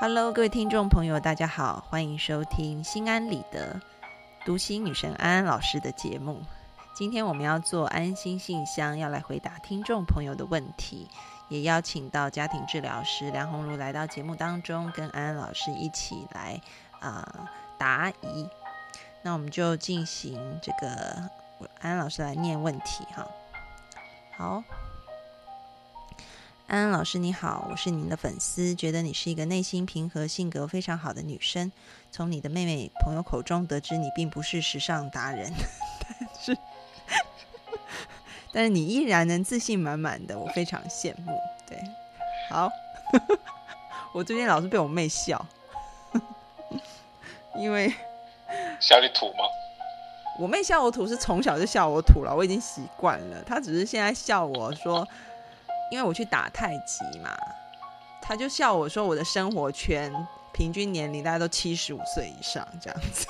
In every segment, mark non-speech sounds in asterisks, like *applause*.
Hello，各位听众朋友，大家好，欢迎收听心安理得读心女神安安老师的节目。今天我们要做安心信箱，要来回答听众朋友的问题，也邀请到家庭治疗师梁红茹来到节目当中，跟安安老师一起来啊答疑。那我们就进行这个，安安老师来念问题哈。好。安安老师你好，我是您的粉丝，觉得你是一个内心平和、性格非常好的女生。从你的妹妹朋友口中得知，你并不是时尚达人，*laughs* 但是 *laughs* 但是你依然能自信满满的，我非常羡慕。对，好，*laughs* 我最近老是被我妹笑，因为笑你土吗？我妹笑我土是从小就笑我土了，我已经习惯了。她只是现在笑我说。因为我去打太极嘛，他就笑我说我的生活圈平均年龄大家都七十五岁以上这样子，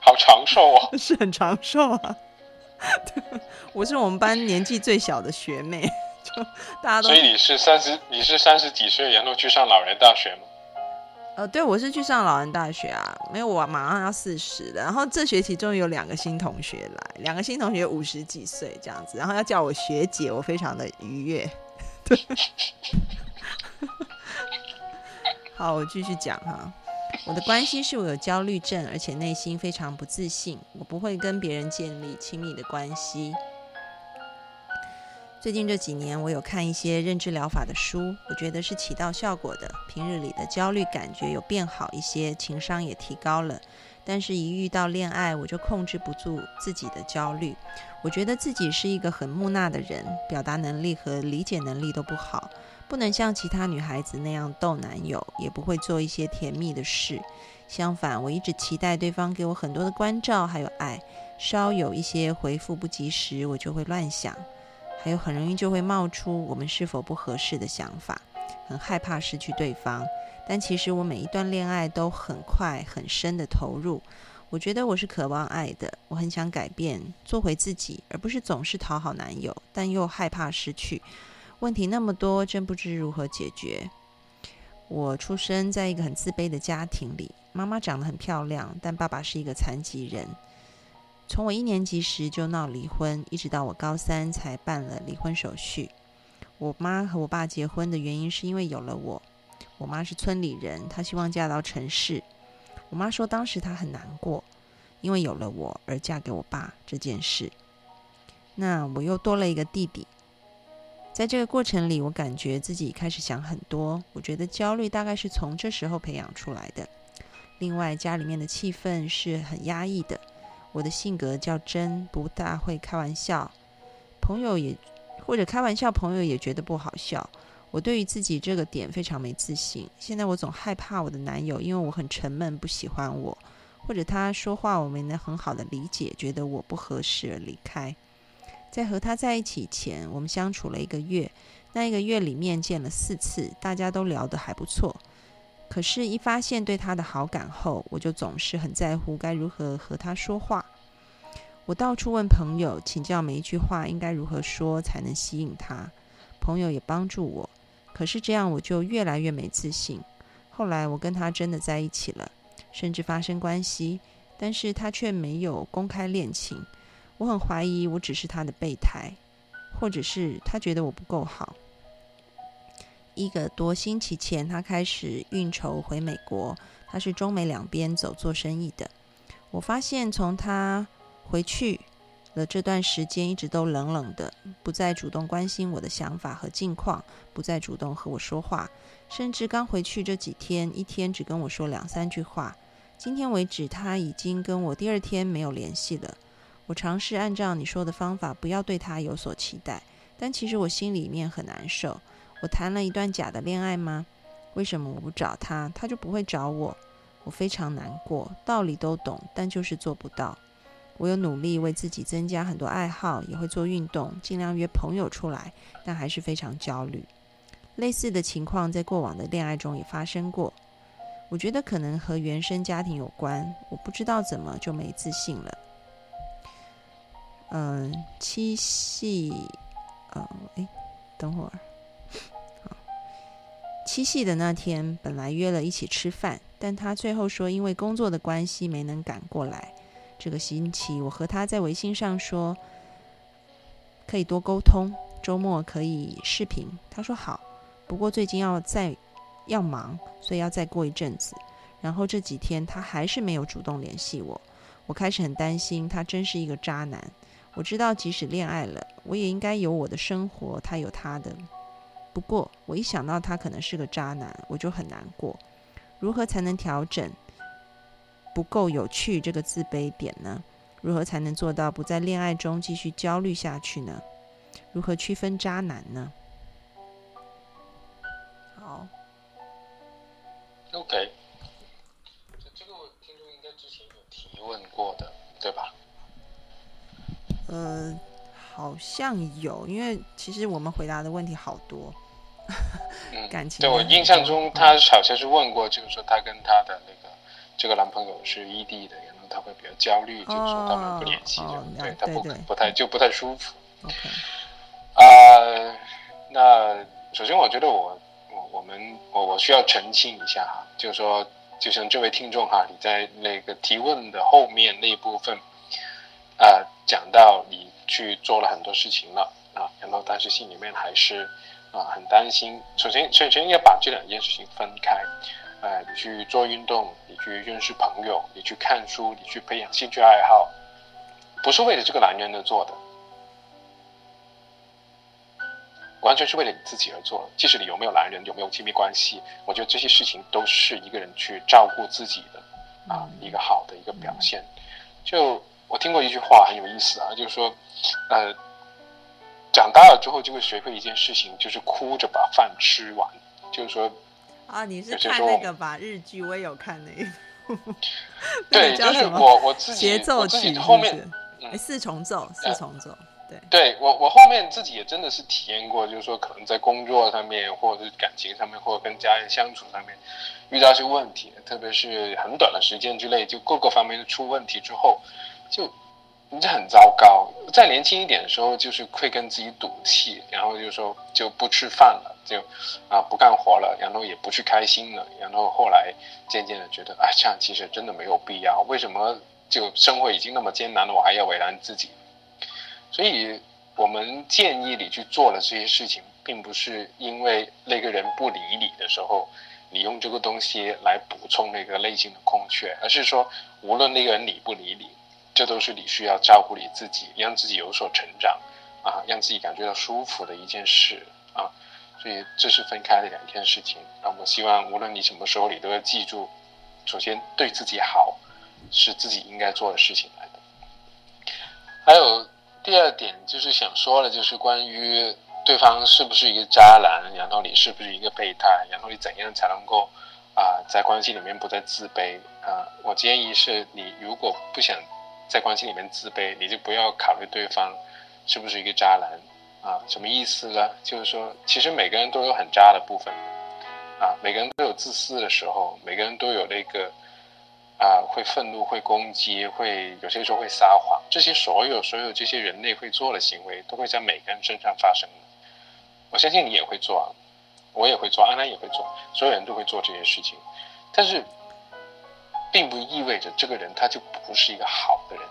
好长寿啊，*laughs* 是很长寿啊。我是我们班年纪最小的学妹，就大家都。所以你是三十，你是三十几岁，然后去上老人大学吗？呃，对，我是去上老人大学啊，没有，我马上要四十了。然后这学期终于有两个新同学来，两个新同学五十几岁这样子，然后要叫我学姐，我非常的愉悦。对，*laughs* 好，我继续讲哈。我的关系是我有焦虑症，而且内心非常不自信，我不会跟别人建立亲密的关系。最近这几年，我有看一些认知疗法的书，我觉得是起到效果的。平日里的焦虑感觉有变好一些，情商也提高了。但是，一遇到恋爱，我就控制不住自己的焦虑。我觉得自己是一个很木讷的人，表达能力和理解能力都不好，不能像其他女孩子那样逗男友，也不会做一些甜蜜的事。相反，我一直期待对方给我很多的关照还有爱，稍有一些回复不及时，我就会乱想。还有很容易就会冒出我们是否不合适的想法，很害怕失去对方。但其实我每一段恋爱都很快很深的投入。我觉得我是渴望爱的，我很想改变，做回自己，而不是总是讨好男友，但又害怕失去。问题那么多，真不知如何解决。我出生在一个很自卑的家庭里，妈妈长得很漂亮，但爸爸是一个残疾人。从我一年级时就闹离婚，一直到我高三才办了离婚手续。我妈和我爸结婚的原因是因为有了我。我妈是村里人，她希望嫁到城市。我妈说当时她很难过，因为有了我而嫁给我爸这件事。那我又多了一个弟弟，在这个过程里，我感觉自己开始想很多。我觉得焦虑大概是从这时候培养出来的。另外，家里面的气氛是很压抑的。我的性格较真，不大会开玩笑，朋友也或者开玩笑，朋友也觉得不好笑。我对于自己这个点非常没自信。现在我总害怕我的男友，因为我很沉闷，不喜欢我，或者他说话我没能很好的理解，觉得我不合适而离开。在和他在一起前，我们相处了一个月，那一个月里面见了四次，大家都聊得还不错。可是，一发现对他的好感后，我就总是很在乎该如何和他说话。我到处问朋友，请教每一句话应该如何说才能吸引他。朋友也帮助我，可是这样我就越来越没自信。后来我跟他真的在一起了，甚至发生关系，但是他却没有公开恋情。我很怀疑我只是他的备胎，或者是他觉得我不够好。一个多星期前，他开始运筹回美国。他是中美两边走做生意的。我发现，从他回去了这段时间，一直都冷冷的，不再主动关心我的想法和近况，不再主动和我说话，甚至刚回去这几天，一天只跟我说两三句话。今天为止，他已经跟我第二天没有联系了。我尝试按照你说的方法，不要对他有所期待，但其实我心里面很难受。我谈了一段假的恋爱吗？为什么我不找他，他就不会找我？我非常难过，道理都懂，但就是做不到。我有努力为自己增加很多爱好，也会做运动，尽量约朋友出来，但还是非常焦虑。类似的情况在过往的恋爱中也发生过。我觉得可能和原生家庭有关，我不知道怎么就没自信了。嗯，七夕，呃，诶，等会儿。七夕的那天本来约了一起吃饭，但他最后说因为工作的关系没能赶过来。这个星期我和他在微信上说可以多沟通，周末可以视频。他说好，不过最近要再要忙，所以要再过一阵子。然后这几天他还是没有主动联系我，我开始很担心他真是一个渣男。我知道即使恋爱了，我也应该有我的生活，他有他的。不过，我一想到他可能是个渣男，我就很难过。如何才能调整不够有趣这个自卑点呢？如何才能做到不在恋爱中继续焦虑下去呢？如何区分渣男呢？好，OK。这个听众应该之前有提问过的，对吧？呃，好像有，因为其实我们回答的问题好多。感情对我印象中，他好像是问过，就是说他跟他的那个这个男朋友是异地的，然后他会比较焦虑，就是说他们不联系，就对他不不太就不太舒服。啊，那首先我觉得我我我们我我需要澄清一下哈，就是说就像这位听众哈，你在那个提问的后面那一部分啊，讲到你去做了很多事情了啊，然后但是心里面还是。啊，很担心。首先，首先要把这两件事情分开。呃，你去做运动，你去认识朋友，你去看书，你去培养兴趣爱好，不是为了这个男人而做的，完全是为了你自己而做。即使你有没有男人，有没有亲密关系，我觉得这些事情都是一个人去照顾自己的啊，一个好的一个表现。就我听过一句话很有意思啊，就是说，呃。长大了之后就会学会一件事情，就是哭着把饭吃完。就是说，啊，你是看那个吧？日剧我也有看那个。*laughs* 对，*laughs* 就是我我自己节奏自己后面，哎，四重奏，四重奏。对，对我我后面自己也真的是体验过，就是说可能在工作上面，或者是感情上面，或者跟家人相处上面遇到一些问题，特别是很短的时间之内就各个方面出问题之后，就。你这很糟糕。再年轻一点的时候，就是会跟自己赌气，然后就说就不吃饭了，就啊不干活了，然后也不去开心了，然后后来渐渐的觉得，哎，这样其实真的没有必要。为什么就生活已经那么艰难了，我还要为难自己？所以我们建议你去做的这些事情，并不是因为那个人不理你的时候，你用这个东西来补充那个内心的空缺，而是说，无论那个人理不理你。这都是你需要照顾你自己，让自己有所成长，啊，让自己感觉到舒服的一件事啊，所以这是分开的两件事情。那我希望无论你什么时候，你都要记住，首先对自己好，是自己应该做的事情来的。还有第二点就是想说的，就是关于对方是不是一个渣男，然后你是不是一个备胎，然后你怎样才能够啊在关系里面不再自卑啊？我建议是你如果不想。在关系里面自卑，你就不要考虑对方是不是一个渣男啊？什么意思呢？就是说，其实每个人都有很渣的部分啊，每个人都有自私的时候，每个人都有那个啊，会愤怒、会攻击、会有些时候会撒谎，这些所有所有这些人类会做的行为，都会在每个人身上发生。我相信你也会做，我也会做，安安也会做，所有人都会做这些事情，但是。并不意味着这个人他就不是一个好的人，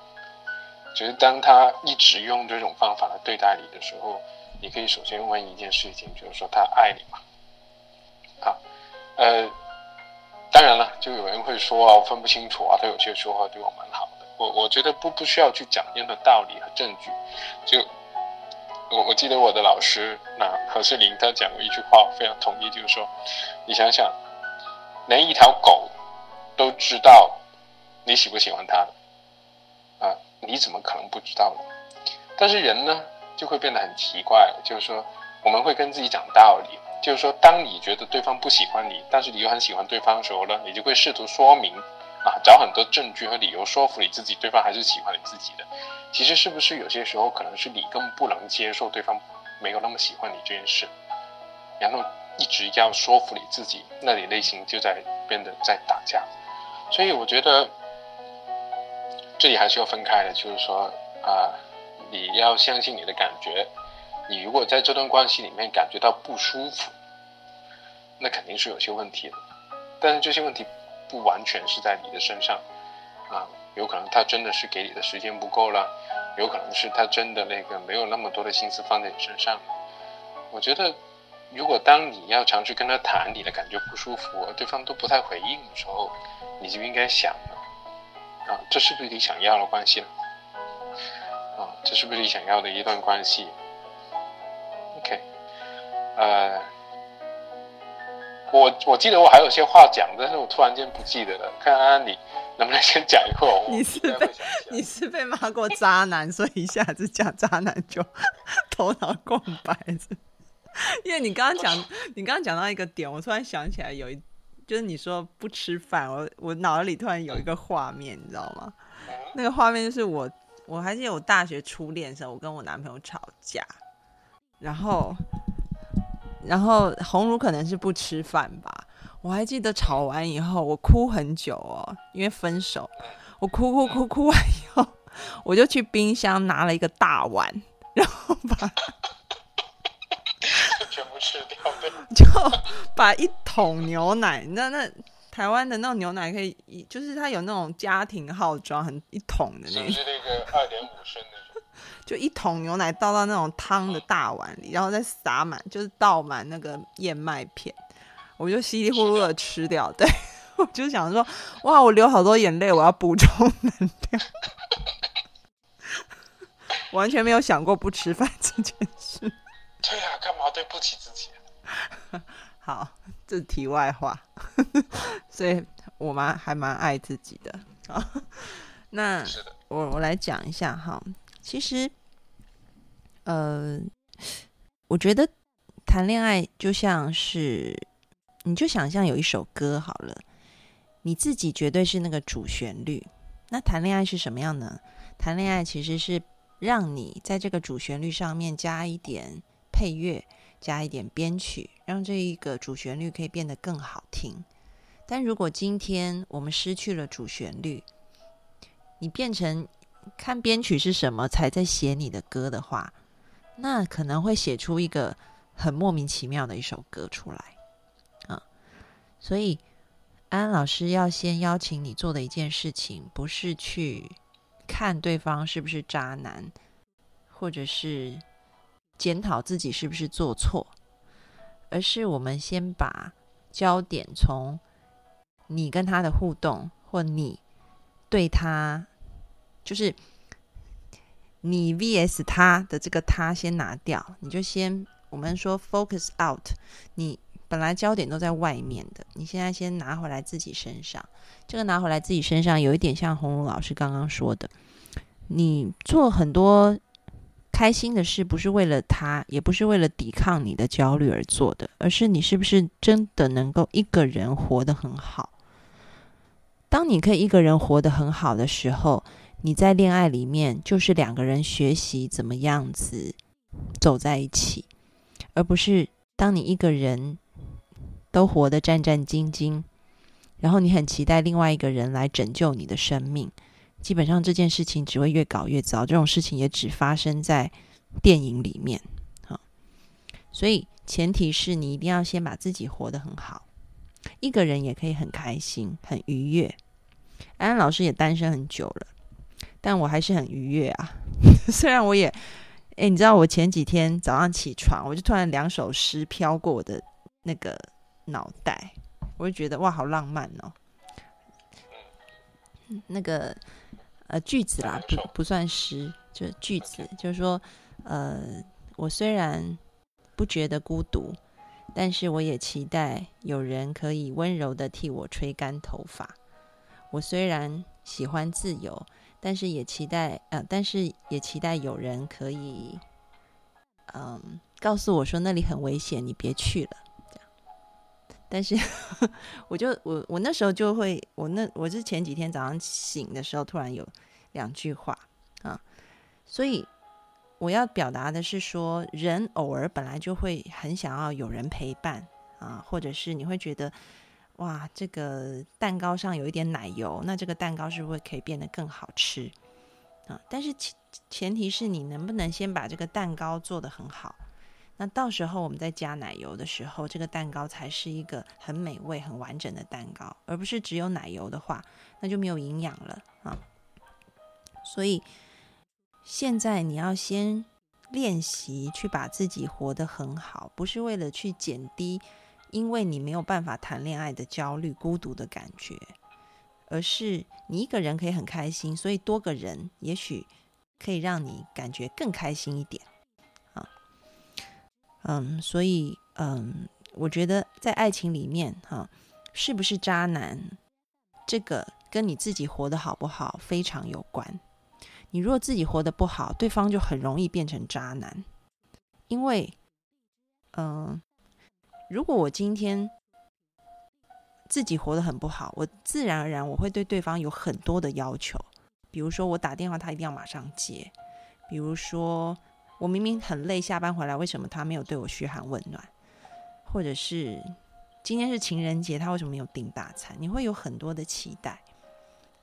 只是当他一直用这种方法来对待你的时候，你可以首先问一件事情，就是说他爱你吗？啊，呃，当然了，就有人会说啊，我分不清楚啊，他有些说话对我蛮好的，我我觉得不不需要去讲任何道理和证据，就我我记得我的老师那何世林他讲过一句话，我非常同意，就是说，你想想，连一条狗。都知道你喜不喜欢他的？你怎么可能不知道呢？但是人呢，就会变得很奇怪，就是说，我们会跟自己讲道理，就是说，当你觉得对方不喜欢你，但是你又很喜欢对方的时候呢，你就会试图说明啊，找很多证据和理由说服你自己，对方还是喜欢你自己的。其实是不是有些时候可能是你根本不能接受对方没有那么喜欢你这件事，然后一直要说服你自己，那你内心就在变得在打架。所以我觉得，这里还是要分开的，就是说啊，你要相信你的感觉。你如果在这段关系里面感觉到不舒服，那肯定是有些问题的。但是这些问题不完全是在你的身上啊，有可能他真的是给你的时间不够了，有可能是他真的那个没有那么多的心思放在你身上。我觉得，如果当你要尝试跟他谈，你的感觉不舒服，对方都不太回应的时候，你就应该想了啊，这是不是你想要的关系呢？啊，这是不是你想要的一段关系？OK，呃，我我记得我还有些话讲，但是我突然间不记得了。看安安，你能不能先讲一会儿？你是被你是被骂过渣男，所以一下子讲渣男就 *laughs* 头脑空白是？因为你刚刚讲，你刚刚讲到一个点，我突然想起来有一，就是你说不吃饭，我我脑子里突然有一个画面，你知道吗？那个画面就是我。我还记得我大学初恋的时候，我跟我男朋友吵架，然后，然后红茹可能是不吃饭吧。我还记得吵完以后，我哭很久哦，因为分手，我哭哭哭哭完以后，我就去冰箱拿了一个大碗，然后把全部吃掉，*laughs* 就把一桶牛奶，那那。台湾的那种牛奶可以，就是它有那种家庭号装，很一桶的那种，是那个二点五升的，*laughs* 就一桶牛奶倒到那种汤的大碗里，然后再撒满，就是倒满那个燕麦片，我就稀里呼噜的吃掉。对，*laughs* 我就想说，哇，我流好多眼泪，我要补充能量，完全没有想过不吃饭这件事。对啊，干嘛对不起自己？*laughs* 好。这题外话，*laughs* 所以我妈还蛮爱自己的啊。*laughs* 那我我来讲一下哈，其实，呃，我觉得谈恋爱就像是，你就想象有一首歌好了，你自己绝对是那个主旋律。那谈恋爱是什么样呢？谈恋爱其实是让你在这个主旋律上面加一点配乐。加一点编曲，让这一个主旋律可以变得更好听。但如果今天我们失去了主旋律，你变成看编曲是什么才在写你的歌的话，那可能会写出一个很莫名其妙的一首歌出来啊。所以安安老师要先邀请你做的一件事情，不是去看对方是不是渣男，或者是。检讨自己是不是做错，而是我们先把焦点从你跟他的互动，或你对他，就是你 vs 他的这个他先拿掉，你就先我们说 focus out，你本来焦点都在外面的，你现在先拿回来自己身上。这个拿回来自己身上，有一点像红茹老师刚刚说的，你做很多。开心的事不是为了他，也不是为了抵抗你的焦虑而做的，而是你是不是真的能够一个人活得很好？当你可以一个人活得很好的时候，你在恋爱里面就是两个人学习怎么样子走在一起，而不是当你一个人都活得战战兢兢，然后你很期待另外一个人来拯救你的生命。基本上这件事情只会越搞越糟，这种事情也只发生在电影里面，好，所以前提是你一定要先把自己活得很好，一个人也可以很开心、很愉悦。安安老师也单身很久了，但我还是很愉悦啊。*laughs* 虽然我也，哎，你知道我前几天早上起床，我就突然两首诗飘过我的那个脑袋，我就觉得哇，好浪漫哦。那个。呃，句子啦，不不算诗，就句子，就是说，呃，我虽然不觉得孤独，但是我也期待有人可以温柔的替我吹干头发。我虽然喜欢自由，但是也期待，呃，但是也期待有人可以，嗯，告诉我说那里很危险，你别去了。但是，我就我我那时候就会，我那我是前几天早上醒的时候，突然有两句话啊，所以我要表达的是说，人偶尔本来就会很想要有人陪伴啊，或者是你会觉得，哇，这个蛋糕上有一点奶油，那这个蛋糕是不是可以变得更好吃啊？但是前前提是你能不能先把这个蛋糕做得很好。那到时候我们再加奶油的时候，这个蛋糕才是一个很美味、很完整的蛋糕，而不是只有奶油的话，那就没有营养了啊。所以现在你要先练习去把自己活得很好，不是为了去减低因为你没有办法谈恋爱的焦虑、孤独的感觉，而是你一个人可以很开心，所以多个人也许可以让你感觉更开心一点。嗯，所以嗯，我觉得在爱情里面哈，是不是渣男，这个跟你自己活得好不好非常有关。你如果自己活得不好，对方就很容易变成渣男。因为，嗯，如果我今天自己活得很不好，我自然而然我会对对方有很多的要求，比如说我打电话他一定要马上接，比如说。我明明很累，下班回来为什么他没有对我嘘寒问暖？或者是今天是情人节，他为什么没有订大餐？你会有很多的期待，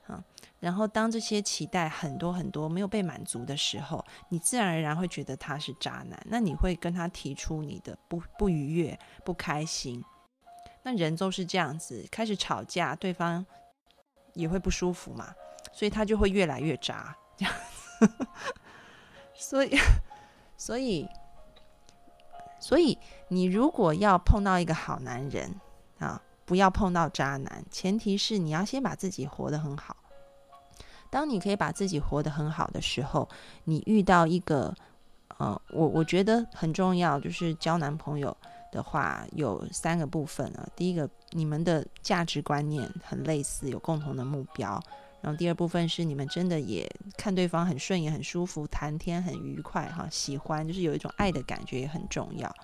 啊，然后当这些期待很多很多没有被满足的时候，你自然而然会觉得他是渣男。那你会跟他提出你的不不愉悦、不开心。那人都是这样子，开始吵架，对方也会不舒服嘛，所以他就会越来越渣，这样。*laughs* 所以。所以，所以你如果要碰到一个好男人啊，不要碰到渣男。前提是你要先把自己活得很好。当你可以把自己活得很好的时候，你遇到一个呃，我我觉得很重要，就是交男朋友的话，有三个部分啊。第一个，你们的价值观念很类似，有共同的目标。然后第二部分是你们真的也看对方很顺眼、很舒服、谈天很愉快哈，喜欢就是有一种爱的感觉也很重要。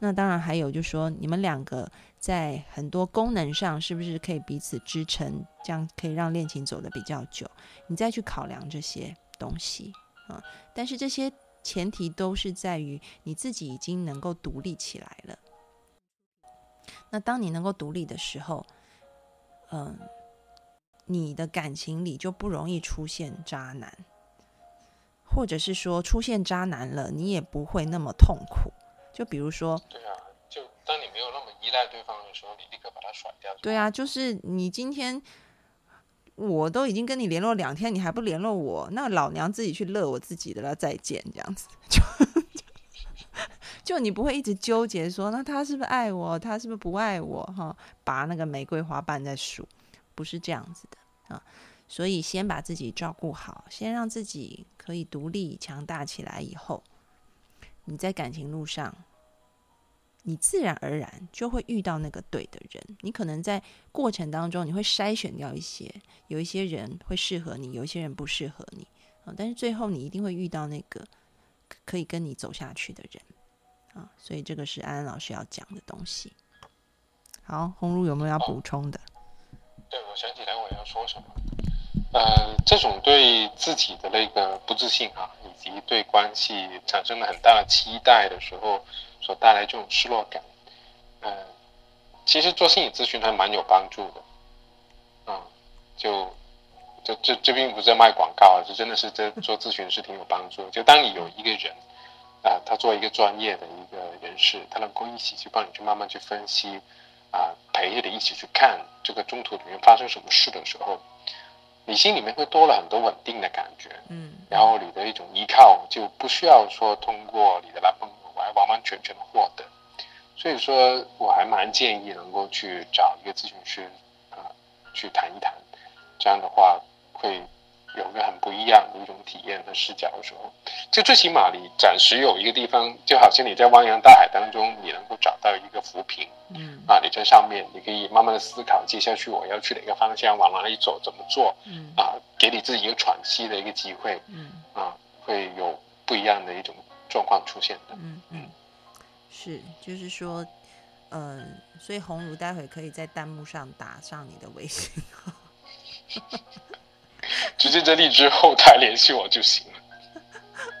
那当然还有就是说，你们两个在很多功能上是不是可以彼此支撑，这样可以让恋情走得比较久？你再去考量这些东西啊。但是这些前提都是在于你自己已经能够独立起来了。那当你能够独立的时候，嗯。你的感情里就不容易出现渣男，或者是说出现渣男了，你也不会那么痛苦。就比如说，对啊，就当你没有那么依赖对方的时候，你立刻把他甩掉。对啊，就是你今天我都已经跟你联络两天，你还不联络我，那老娘自己去乐我自己的了，再见，这样子 *laughs* 就就你不会一直纠结说，那他是不是爱我，他是不是不爱我？哈，拔那个玫瑰花瓣在数。不是这样子的啊，所以先把自己照顾好，先让自己可以独立强大起来以后，你在感情路上，你自然而然就会遇到那个对的人。你可能在过程当中，你会筛选掉一些，有一些人会适合你，有一些人不适合你啊。但是最后你一定会遇到那个可以跟你走下去的人啊。所以这个是安安老师要讲的东西。好，红茹有没有要补充的？对，我想起来我要说什么。呃，这种对自己的那个不自信啊，以及对关系产生了很大的期待的时候，所带来这种失落感，呃，其实做心理咨询还蛮有帮助的。嗯，就，这这这并不是在卖广告啊，这真的是这 *laughs* 做咨询是挺有帮助。就当你有一个人，啊，他做一个专业的一个人士，他能够一起去帮你去慢慢去分析。啊，陪着你一起去看这个中途里面发生什么事的时候，你心里面会多了很多稳定的感觉，嗯，然后你的一种依靠就不需要说通过你的男朋友来完完全全的获得，所以说我还蛮建议能够去找一个咨询师啊，去谈一谈，这样的话会。有个很不一样的一种体验和视角的时候，就最起码你暂时有一个地方，就好像你在汪洋大海当中，你能够找到一个浮萍，嗯，啊，你在上面，你可以慢慢的思考接下去我要去哪个方向，往哪里走，怎么做，嗯，啊，给你自己一个喘息的一个机会，嗯，啊，会有不一样的一种状况出现的，嗯嗯，是，就是说，嗯，所以红茹待会可以在弹幕上打上你的微信号。*laughs* 直接在荔枝后台联系我就行了。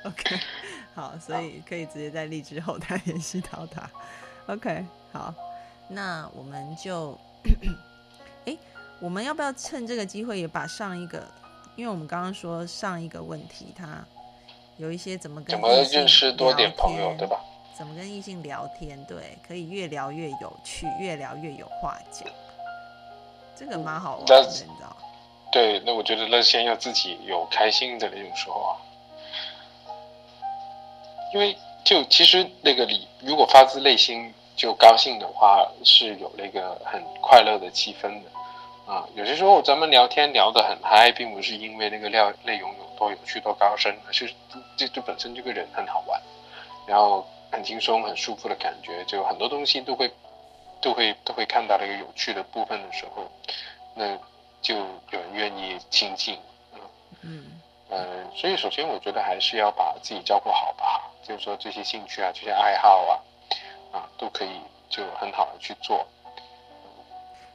*laughs* OK，好，所以可以直接在荔枝后台联系到他。OK，好，那我们就，哎，我们要不要趁这个机会也把上一个，因为我们刚刚说上一个问题，他有一些怎么跟怎么认识多点朋友，对吧？怎么跟异性聊天？对，可以越聊越有趣，越聊越有话讲，这个蛮好玩的，你知道？对，那我觉得那先要自己有开心的那种时候啊，因为就其实那个你如果发自内心就高兴的话，是有那个很快乐的气氛的啊。有些时候咱们聊天聊得很嗨，并不是因为那个料内容有多有趣多高深，而是这这本身这个人很好玩，然后很轻松很舒服的感觉，就很多东西都会都会都会看到那个有趣的部分的时候，那。就有人愿意亲近，嗯嗯所以首先我觉得还是要把自己照顾好吧，就是说这些兴趣啊、这些爱好啊，啊都可以就很好的去做。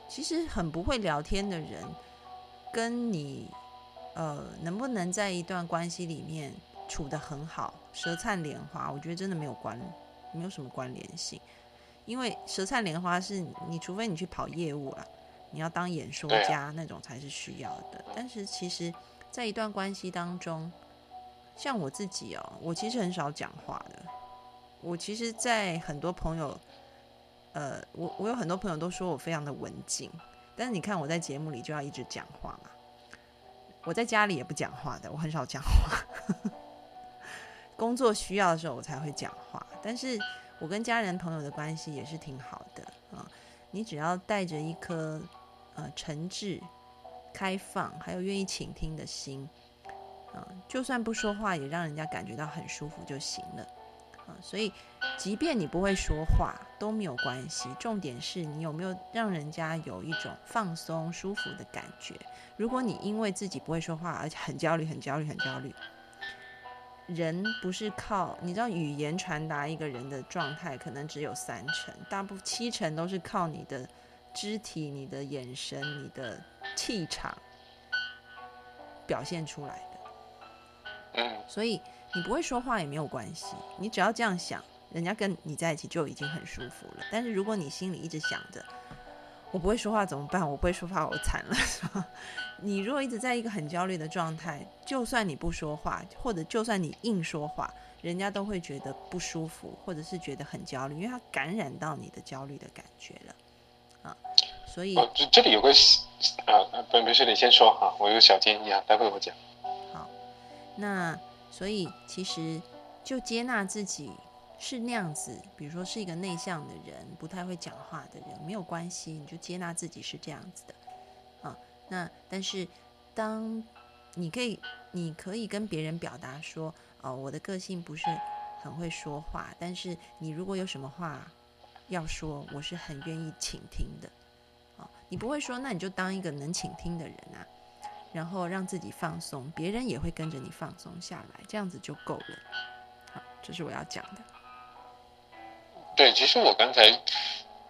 其实很不会聊天的人，跟你呃能不能在一段关系里面处得很好、舌灿莲花，我觉得真的没有关，没有什么关联性。因为舌灿莲花是你除非你去跑业务了。你要当演说家那种才是需要的，但是其实，在一段关系当中，像我自己哦，我其实很少讲话的。我其实，在很多朋友，呃，我我有很多朋友都说我非常的文静，但是你看我在节目里就要一直讲话嘛。我在家里也不讲话的，我很少讲话。*laughs* 工作需要的时候我才会讲话，但是我跟家人朋友的关系也是挺好的啊。你只要带着一颗。呃，诚挚、开放，还有愿意倾听的心，啊，就算不说话，也让人家感觉到很舒服就行了，啊，所以，即便你不会说话都没有关系，重点是你有没有让人家有一种放松、舒服的感觉。如果你因为自己不会说话，而且很焦虑、很焦虑、很焦虑，人不是靠你知道语言传达一个人的状态，可能只有三成，大部七成都是靠你的。肢体、你的眼神、你的气场表现出来的，嗯，所以你不会说话也没有关系，你只要这样想，人家跟你在一起就已经很舒服了。但是如果你心里一直想着我不会说话怎么办？我不会说话我惨了，是吧？*laughs* 你如果一直在一个很焦虑的状态，就算你不说话，或者就算你硬说话，人家都会觉得不舒服，或者是觉得很焦虑，因为他感染到你的焦虑的感觉了。所以，这这里有个啊，不没事，你先说哈，我有小建议啊，待会我讲。好，那所以其实就接纳自己是那样子，比如说是一个内向的人，不太会讲话的人，没有关系，你就接纳自己是这样子的啊。那但是当你可以，你可以跟别人表达说，哦，我的个性不是很会说话，但是你如果有什么话要说，我是很愿意倾听的。你不会说，那你就当一个能倾听的人啊，然后让自己放松，别人也会跟着你放松下来，这样子就够了。好，这是我要讲的。对，其实我刚才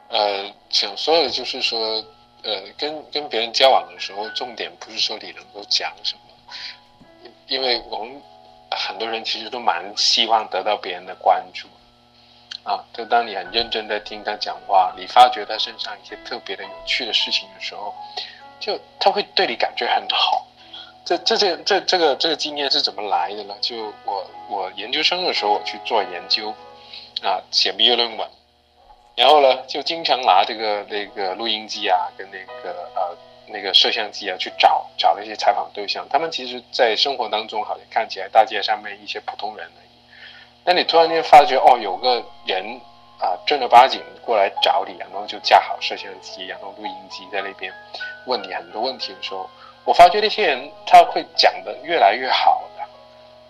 呃想说的就是说，呃，跟跟别人交往的时候，重点不是说你能够讲什么，因为我们很多人其实都蛮希望得到别人的关注。啊，就当你很认真的听他讲话，你发觉他身上一些特别的有趣的事情的时候，就他会对你感觉很好。这这这这这个这个经验是怎么来的呢？就我我研究生的时候我去做研究，啊，写毕业论文，然后呢就经常拿这个那个录音机啊跟那个呃那个摄像机啊去找找那些采访对象，他们其实在生活当中好像看起来大街上面一些普通人。那你突然间发觉哦，有个人啊正儿八经过来找你，然后就架好摄像机，然后录音机在那边问你很多问题的时候，我发觉那些人他会讲的越来越好的。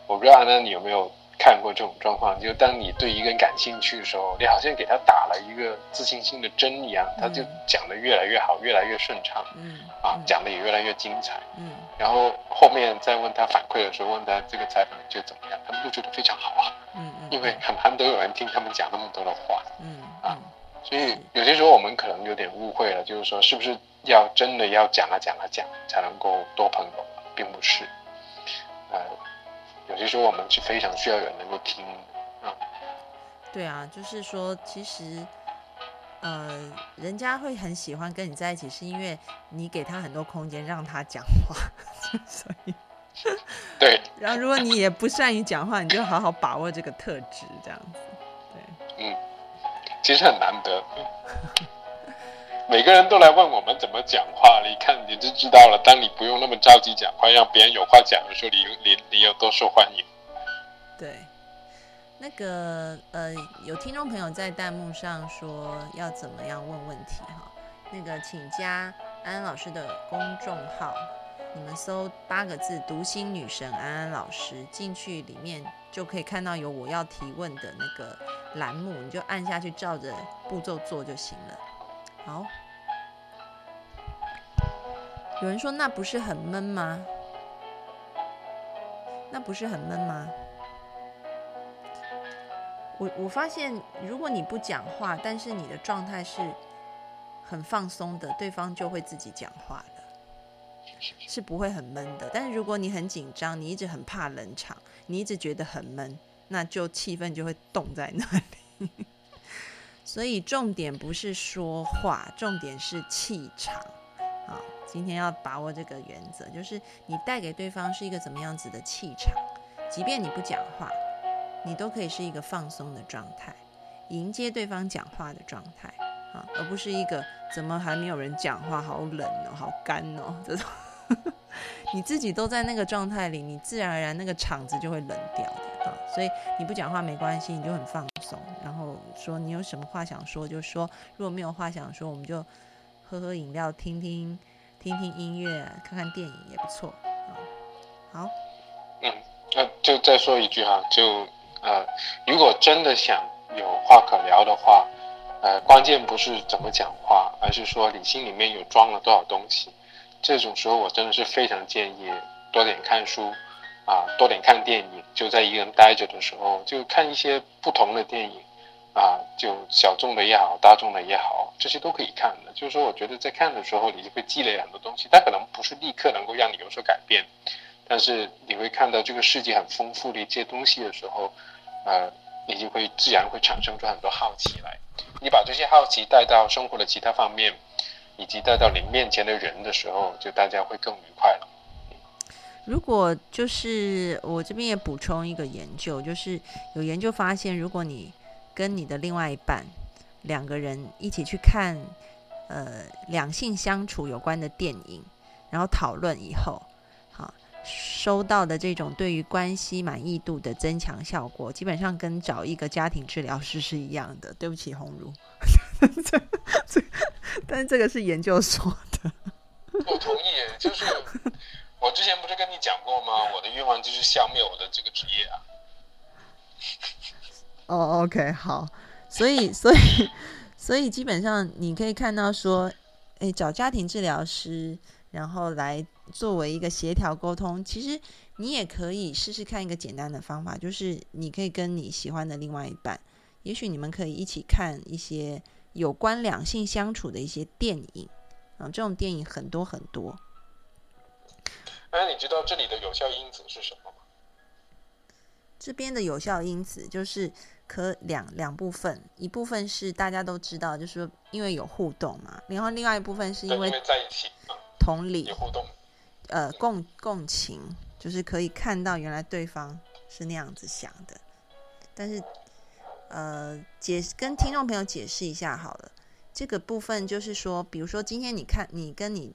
我不知道呢，你有没有看过这种状况？就当你对一个人感兴趣的时候，你好像给他打了一个自信心的针一样，他就讲的越来越好，越来越顺畅，嗯，啊，讲的也越来越精彩，嗯。然后后面再问他反馈的时候，问他这个采访觉得怎么样，他们都觉得非常好啊。嗯嗯。因为很难得有人听他们讲那么多的话。嗯。啊，所以有些时候我们可能有点误会了，就是说是不是要真的要讲啊讲啊讲才能够多朋友，并不是。呃，有些时候我们是非常需要有人能够听。啊。对啊，就是说其实。呃，人家会很喜欢跟你在一起，是因为你给他很多空间让他讲话，*laughs* 所以 *laughs* 对。*laughs* 然后如果你也不善于讲话，你就好好把握这个特质，这样子。对。嗯，其实很难得。每个人都来问我们怎么讲话，你看你就知道了。当你不用那么着急讲话，让别人有话讲的时候，你你你有多受欢迎？对，那个呃，有听众朋友在弹幕上说要怎么样问问题哈，那个请加安安老师的公众号，你们搜八个字“读心女神安安老师”，进去里面就可以看到有我要提问的那个栏目，你就按下去，照着步骤做就行了。好，有人说那不是很闷吗？那不是很闷吗？我我发现，如果你不讲话，但是你的状态是很放松的，对方就会自己讲话，是不会很闷的。但是如果你很紧张，你一直很怕冷场，你一直觉得很闷，那就气氛就会冻在那里。*laughs* 所以重点不是说话，重点是气场。好，今天要把握这个原则，就是你带给对方是一个怎么样子的气场，即便你不讲话，你都可以是一个放松的状态，迎接对方讲话的状态啊，而不是一个怎么还没有人讲话，好冷哦，好干哦这种。*laughs* 你自己都在那个状态里，你自然而然那个场子就会冷掉的啊。所以你不讲话没关系，你就很放松，然后说你有什么话想说就说，如果没有话想说，我们就喝喝饮料，听听听听音乐，看看电影也不错啊。好，嗯，那就再说一句哈，就呃，如果真的想有话可聊的话，呃，关键不是怎么讲话，而是说你心里面有装了多少东西。这种时候，我真的是非常建议多点看书，啊，多点看电影。就在一个人待着的时候，就看一些不同的电影，啊，就小众的也好，大众的也好，这些都可以看的。就是说，我觉得在看的时候，你就会积累很多东西。它可能不是立刻能够让你有所改变，但是你会看到这个世界很丰富的一些东西的时候，呃，你就会自然会产生出很多好奇来。你把这些好奇带到生活的其他方面。以及带到你面前的人的时候，就大家会更愉快了。如果就是我这边也补充一个研究，就是有研究发现，如果你跟你的另外一半两个人一起去看呃两性相处有关的电影，然后讨论以后，好收到的这种对于关系满意度的增强效果，基本上跟找一个家庭治疗师是一样的。对不起，红茹。这 *laughs* 这，但是这个是研究所的。我同意，就是我之前不是跟你讲过吗？我的愿望就是消灭我的这个职业啊。哦，OK，好，所以所以所以基本上你可以看到说，哎，找家庭治疗师，然后来作为一个协调沟通，其实你也可以试试看一个简单的方法，就是你可以跟你喜欢的另外一半，也许你们可以一起看一些。有关两性相处的一些电影啊，这种电影很多很多。哎，你知道这里的有效因子是什么吗？这边的有效因子就是可两两部分，一部分是大家都知道，就是说因为有互动嘛，然后另外一部分是因为在一起同理互动，呃，共共情，就是可以看到原来对方是那样子想的，但是。呃，解跟听众朋友解释一下好了。这个部分就是说，比如说今天你看，你跟你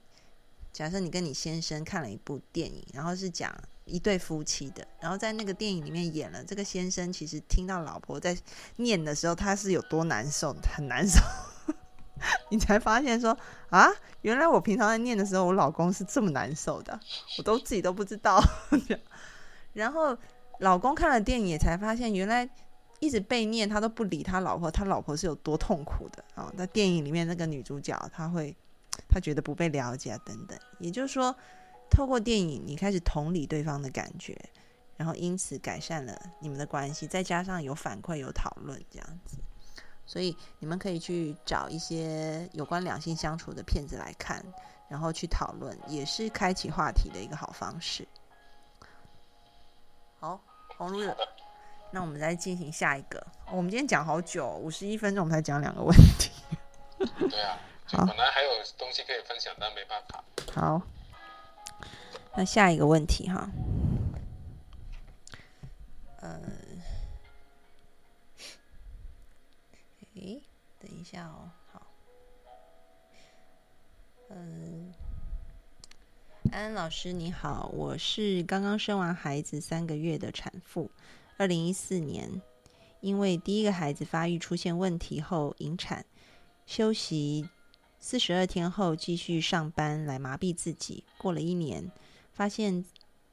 假设你跟你先生看了一部电影，然后是讲一对夫妻的，然后在那个电影里面演了这个先生，其实听到老婆在念的时候，他是有多难受，很难受。你才发现说啊，原来我平常在念的时候，我老公是这么难受的，我都自己都不知道。*laughs* 然后老公看了电影，才发现原来。一直被念，他都不理他老婆，他老婆是有多痛苦的啊？在电影里面那个女主角，她会，她觉得不被了解啊，等等。也就是说，透过电影，你开始同理对方的感觉，然后因此改善了你们的关系，再加上有反馈、有讨论这样子，所以你们可以去找一些有关两性相处的片子来看，然后去讨论，也是开启话题的一个好方式。好，黄如那我们再进行下一个。我们今天讲好久，五十一分钟，我们才讲两个问题。对啊，好，本来还有东西可以分享，但没办法。好，那下一个问题哈，呃，一下哦，好，嗯，安安老师你好，我是刚刚生完孩子三个月的产妇，二零一四年因为第一个孩子发育出现问题后引产，休息四十二天后继续上班来麻痹自己，过了一年，发现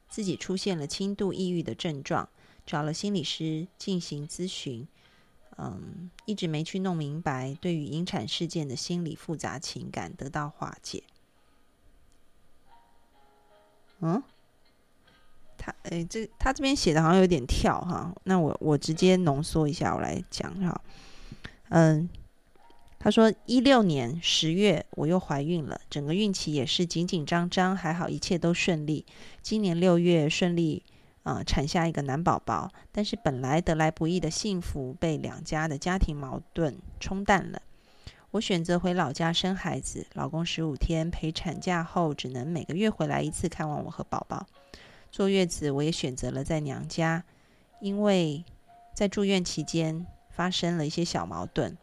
自己出现了轻度抑郁的症状，找了心理师进行咨询。嗯，一直没去弄明白，对于引产事件的心理复杂情感得到化解。嗯，他诶，这他这边写的好像有点跳哈，那我我直接浓缩一下，我来讲哈。嗯，他说一六年十月我又怀孕了，整个孕期也是紧紧张张，还好一切都顺利。今年六月顺利。啊，产下一个男宝宝，但是本来得来不易的幸福被两家的家庭矛盾冲淡了。我选择回老家生孩子，老公十五天陪产假后只能每个月回来一次看望我和宝宝。坐月子我也选择了在娘家，因为在住院期间发生了一些小矛盾。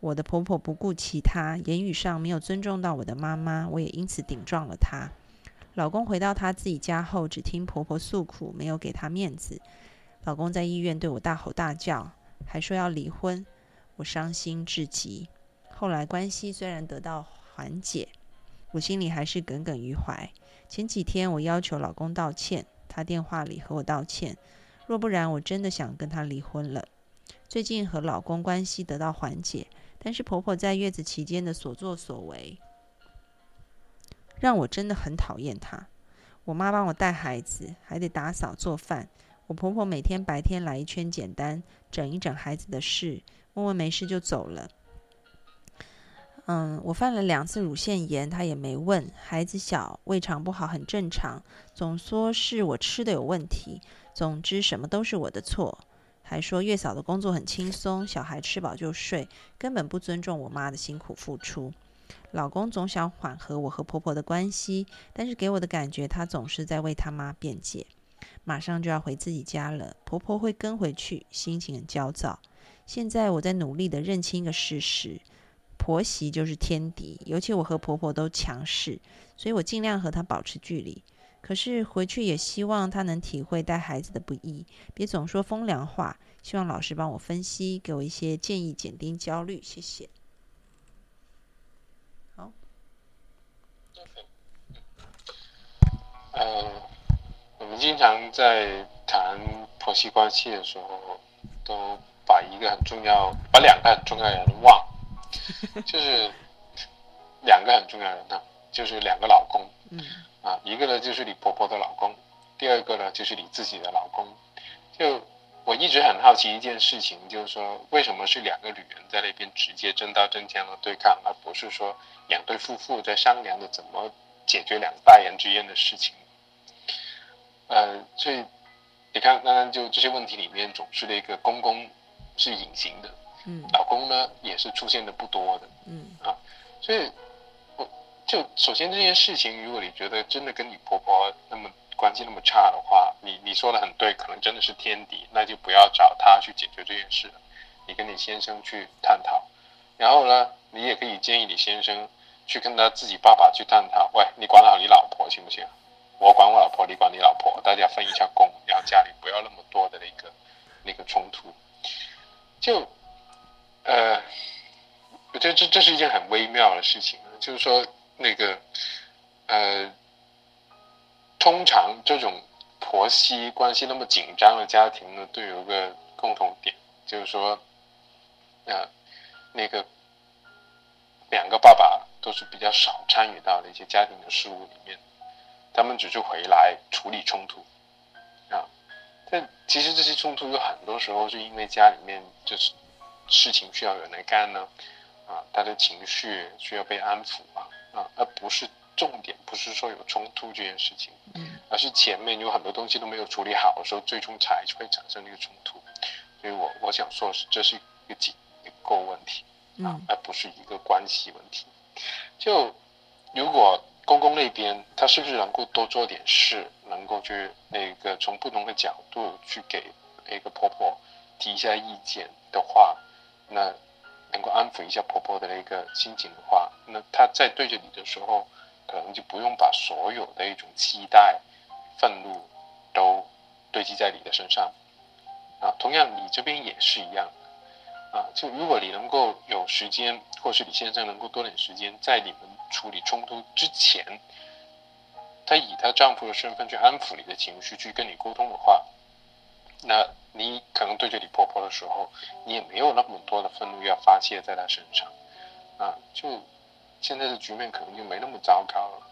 我的婆婆不顾其他，言语上没有尊重到我的妈妈，我也因此顶撞了她。老公回到他自己家后，只听婆婆诉苦，没有给她面子。老公在医院对我大吼大叫，还说要离婚，我伤心至极。后来关系虽然得到缓解，我心里还是耿耿于怀。前几天我要求老公道歉，他电话里和我道歉。若不然，我真的想跟他离婚了。最近和老公关系得到缓解，但是婆婆在月子期间的所作所为。让我真的很讨厌他。我妈帮我带孩子，还得打扫做饭。我婆婆每天白天来一圈，简单整一整孩子的事，问问没事就走了。嗯，我犯了两次乳腺炎，她也没问。孩子小，胃肠不好很正常，总说是我吃的有问题。总之，什么都是我的错。还说月嫂的工作很轻松，小孩吃饱就睡，根本不尊重我妈的辛苦付出。老公总想缓和我和婆婆的关系，但是给我的感觉，他总是在为他妈辩解。马上就要回自己家了，婆婆会跟回去，心情很焦躁。现在我在努力的认清一个事实：婆媳就是天敌，尤其我和婆婆都强势，所以我尽量和她保持距离。可是回去也希望她能体会带孩子的不易，别总说风凉话。希望老师帮我分析，给我一些建议，减低焦虑。谢谢。好呃，我们经常在谈婆媳关系的时候，都把一个很重要，把两个很重要的人忘，*laughs* 就是两个很重要的人呢，就是两个老公，嗯，啊，一个呢就是你婆婆的老公，第二个呢就是你自己的老公。就我一直很好奇一件事情，就是说为什么是两个女人在那边直接真刀真枪的对抗，而不是说两对夫妇在商量着怎么解决两代人之间的事情？呃，所以你看，刚刚就这些问题里面，总是那个公公是隐形的，嗯，老公呢也是出现的不多的，嗯啊，所以我就首先这件事情，如果你觉得真的跟你婆婆那么关系那么差的话，你你说的很对，可能真的是天敌，那就不要找他去解决这件事了，你跟你先生去探讨，然后呢，你也可以建议你先生去跟他自己爸爸去探讨，喂，你管好你老婆行不行？我管我老婆，你管你老婆，大家分一下工，然后家里不要那么多的那个那个冲突。就，呃，我觉得这这是一件很微妙的事情，就是说那个，呃，通常这种婆媳关系那么紧张的家庭呢，都有个共同点，就是说，呃，那个两个爸爸都是比较少参与到的一些家庭的事务里面。他们只是回来处理冲突，啊，但其实这些冲突有很多时候是因为家里面就是事情需要有人来干呢，啊，他的情绪需要被安抚啊，啊，而不是重点，不是说有冲突这件事情，嗯，而是前面有很多东西都没有处理好的时候，最终才会产生那个冲突，所以我我想说是这是一个结构问题，啊，而不是一个关系问题，就如果。公公那边，他是不是能够多做点事，能够去那个从不同的角度去给那个婆婆提一下意见的话，那能够安抚一下婆婆的那个心情的话，那她在对着你的时候，可能就不用把所有的一种期待、愤怒都堆积在你的身上。啊，同样你这边也是一样。啊，就如果你能够有时间，或是你先生能够多点时间，在你们处理冲突之前，她以她丈夫的身份去安抚你的情绪，去跟你沟通的话，那你可能对着你婆婆的时候，你也没有那么多的愤怒要发泄在她身上，啊，就现在的局面可能就没那么糟糕了。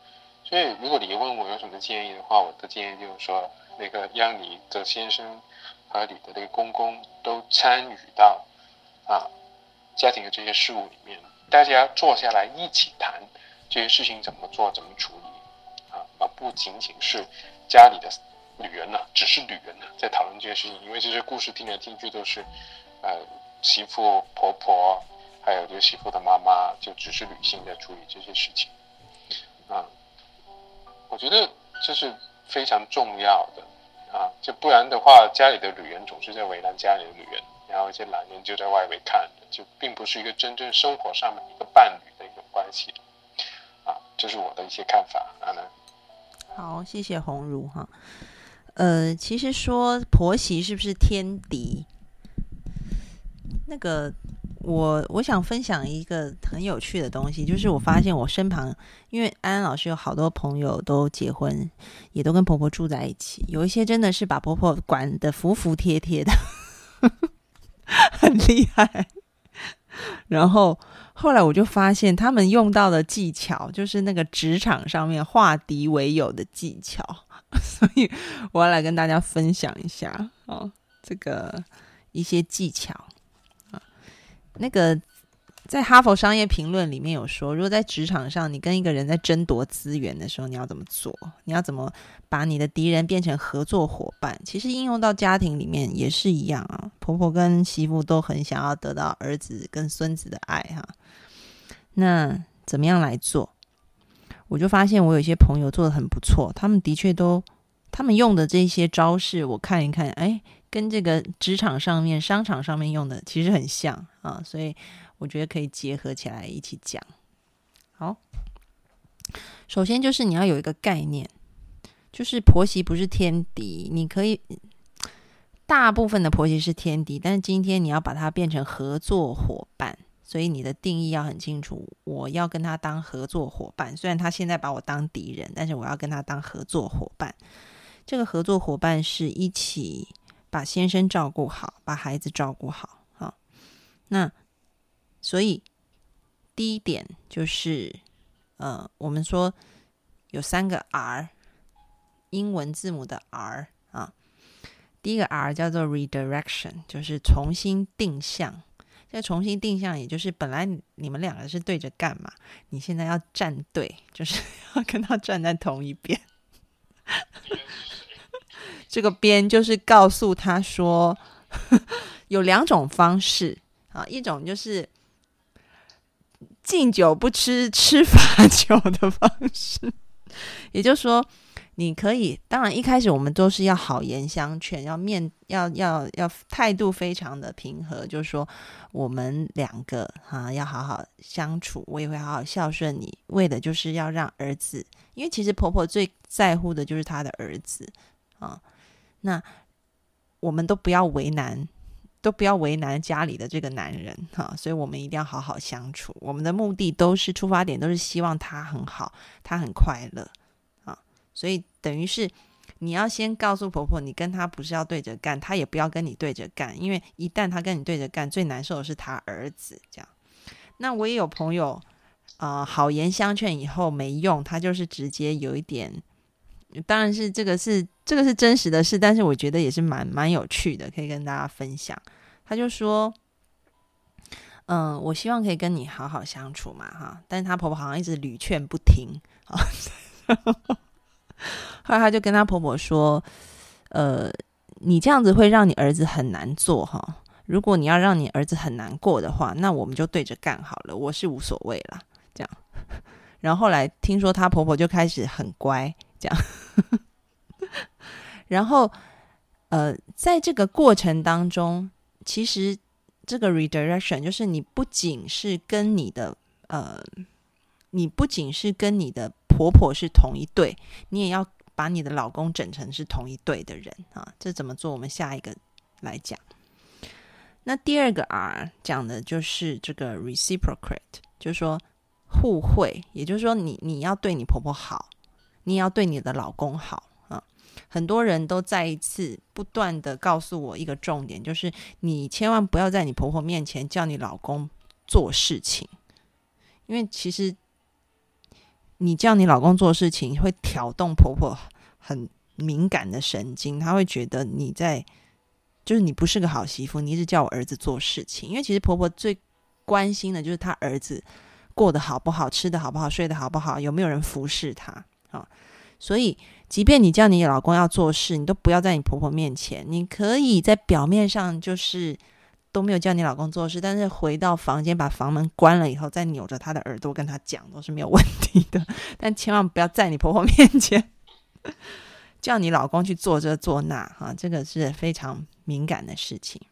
所以，如果你问我有什么建议的话，我的建议就是说，那个让你的先生和你的那个公公都参与到。啊，家庭的这些事务里面，大家坐下来一起谈这些事情怎么做、怎么处理，啊，而不仅仅是家里的女人呢，只是女人呢在讨论这些事情。因为这些故事听来听去都是，呃，媳妇、婆婆，还有就媳妇的妈妈，就只是女性在处理这些事情。啊，我觉得这是非常重要的啊，就不然的话，家里的女人总是在为难家里的女人。然后一些男人就在外围看，就并不是一个真正生活上面一个伴侣的一种关系，啊，这是我的一些看法啊。好，谢谢红茹哈。呃，其实说婆媳是不是天敌？那个，我我想分享一个很有趣的东西，就是我发现我身旁，因为安安老师有好多朋友都结婚，也都跟婆婆住在一起，有一些真的是把婆婆管得服服帖帖的。*laughs* 很厉害，然后后来我就发现他们用到的技巧就是那个职场上面化敌为友的技巧，*laughs* 所以我要来跟大家分享一下哦，这个一些技巧啊，那个。在哈佛商业评论里面有说，如果在职场上你跟一个人在争夺资源的时候，你要怎么做？你要怎么把你的敌人变成合作伙伴？其实应用到家庭里面也是一样啊。婆婆跟媳妇都很想要得到儿子跟孙子的爱哈。那怎么样来做？我就发现我有些朋友做的很不错，他们的确都，他们用的这些招式，我看一看，哎，跟这个职场上面、商场上面用的其实很像啊，所以。我觉得可以结合起来一起讲。好，首先就是你要有一个概念，就是婆媳不是天敌。你可以大部分的婆媳是天敌，但是今天你要把它变成合作伙伴，所以你的定义要很清楚。我要跟他当合作伙伴，虽然他现在把我当敌人，但是我要跟他当合作伙伴。这个合作伙伴是一起把先生照顾好，把孩子照顾好。好，那。所以，第一点就是，呃，我们说有三个 R，英文字母的 R 啊。第一个 R 叫做 redirection，就是重新定向。再重新定向，也就是本来你们两个是对着干嘛，你现在要站队，就是 *laughs* 要跟他站在同一边。这个边就是告诉他说，*laughs* 有两种方式啊，一种就是。敬酒不吃吃罚酒的方式，*laughs* 也就是说，你可以当然一开始我们都是要好言相劝，要面要要要态度非常的平和，就是说我们两个哈要好好相处，我也会好好孝顺你，为的就是要让儿子，因为其实婆婆最在乎的就是她的儿子啊，那我们都不要为难。都不要为难家里的这个男人哈，所以我们一定要好好相处。我们的目的都是出发点，都是希望他很好，他很快乐。所以等于是你要先告诉婆婆，你跟她不是要对着干，她也不要跟你对着干，因为一旦她跟你对着干，最难受的是她儿子。这样，那我也有朋友啊，好言相劝以后没用，他就是直接有一点。当然是这个是这个是真实的事，但是我觉得也是蛮蛮有趣的，可以跟大家分享。他就说：“嗯，我希望可以跟你好好相处嘛，哈。”但是他婆婆好像一直屡劝不听啊。*laughs* *laughs* 后来他就跟他婆婆说：“呃，你这样子会让你儿子很难做哈。如果你要让你儿子很难过的话，那我们就对着干好了，我是无所谓了。”这样。然后后来听说他婆婆就开始很乖。这样，*laughs* 然后，呃，在这个过程当中，其实这个 redirection，就是你不仅是跟你的呃，你不仅是跟你的婆婆是同一对，你也要把你的老公整成是同一对的人啊。这怎么做？我们下一个来讲。那第二个 R 讲的就是这个 reciprocate，就是说互惠，也就是说你你要对你婆婆好，你也要对你的老公好啊。很多人都再一次不断的告诉我一个重点，就是你千万不要在你婆婆面前叫你老公做事情，因为其实你叫你老公做事情会挑动婆婆很敏感的神经，她会觉得你在就是你不是个好媳妇，你一直叫我儿子做事情，因为其实婆婆最关心的就是她儿子过得好不好，吃的好不好，睡得好不好，有没有人服侍他啊，所以。即便你叫你老公要做事，你都不要在你婆婆面前。你可以在表面上就是都没有叫你老公做事，但是回到房间把房门关了以后，再扭着他的耳朵跟他讲都是没有问题的。但千万不要在你婆婆面前叫你老公去做这做那，哈，这个是非常敏感的事情。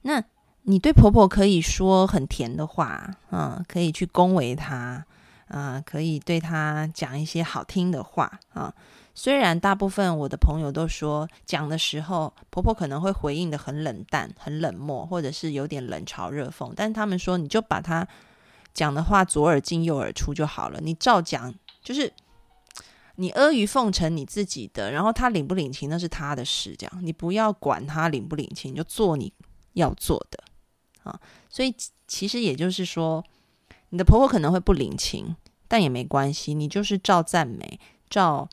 那你对婆婆可以说很甜的话，啊，可以去恭维她。啊，可以对她讲一些好听的话啊。虽然大部分我的朋友都说讲的时候，婆婆可能会回应的很冷淡、很冷漠，或者是有点冷嘲热讽，但他们说你就把她讲的话左耳进右耳出就好了。你照讲，就是你阿谀奉承你自己的，然后他领不领情那是他的事，这样你不要管他领不领情，就做你要做的啊。所以其实也就是说。你的婆婆可能会不领情，但也没关系，你就是照赞美、照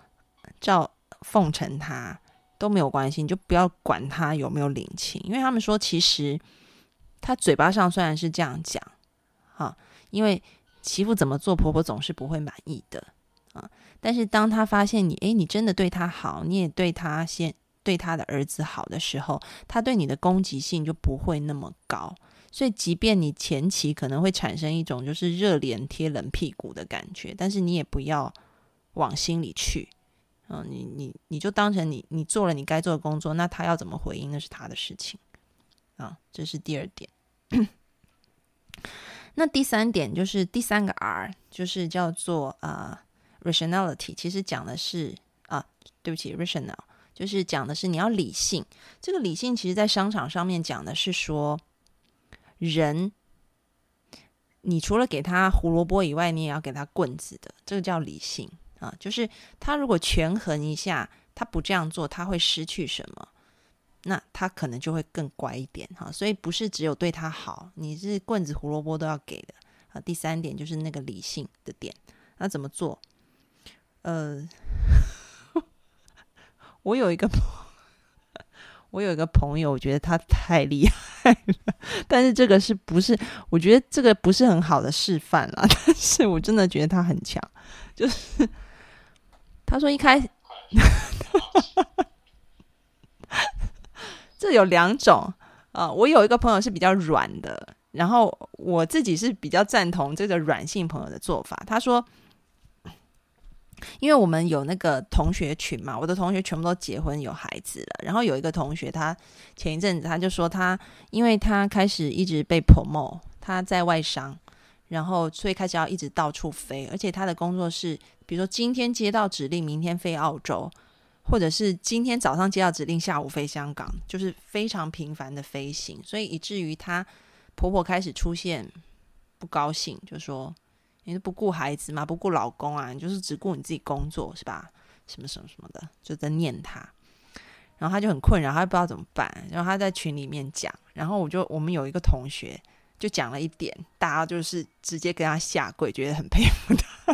照奉承他都没有关系，你就不要管他有没有领情，因为他们说其实他嘴巴上虽然是这样讲，哈，因为媳妇怎么做，婆婆总是不会满意的啊。但是当她发现你，诶，你真的对她好，你也对她先对她的儿子好的时候，她对你的攻击性就不会那么高。所以，即便你前期可能会产生一种就是热脸贴冷屁股的感觉，但是你也不要往心里去。嗯，你你你就当成你你做了你该做的工作，那他要怎么回应那是他的事情。啊，这是第二点。*clears throat* 那第三点就是第三个 R，就是叫做啊 rationality，其实讲的是啊，对不起，rational，就是讲的是你要理性。这个理性其实在商场上面讲的是说。人，你除了给他胡萝卜以外，你也要给他棍子的，这个叫理性啊。就是他如果权衡一下，他不这样做，他会失去什么？那他可能就会更乖一点哈。所以不是只有对他好，你是棍子胡萝卜都要给的啊。第三点就是那个理性的点，那怎么做？呃，*laughs* 我有一个。*laughs* 我有一个朋友，我觉得他太厉害了，但是这个是不是？我觉得这个不是很好的示范啦。*laughs* 但是我真的觉得他很强，就是他说一开，这有两种啊。我有一个朋友是比较软的，然后我自己是比较赞同这个软性朋友的做法。他说。因为我们有那个同学群嘛，我的同学全部都结婚有孩子了。然后有一个同学，他前一阵子他就说他，因为他开始一直被 promote，他在外商，然后所以开始要一直到处飞，而且他的工作是，比如说今天接到指令，明天飞澳洲，或者是今天早上接到指令，下午飞香港，就是非常频繁的飞行，所以以至于她婆婆开始出现不高兴，就说。你是不顾孩子吗？不顾老公啊？你就是只顾你自己工作是吧？什么什么什么的，就在念他，然后他就很困扰，他不知道怎么办。然后他在群里面讲，然后我就我们有一个同学就讲了一点，大家就是直接跟他下跪，觉得很 *laughs* 佩服他。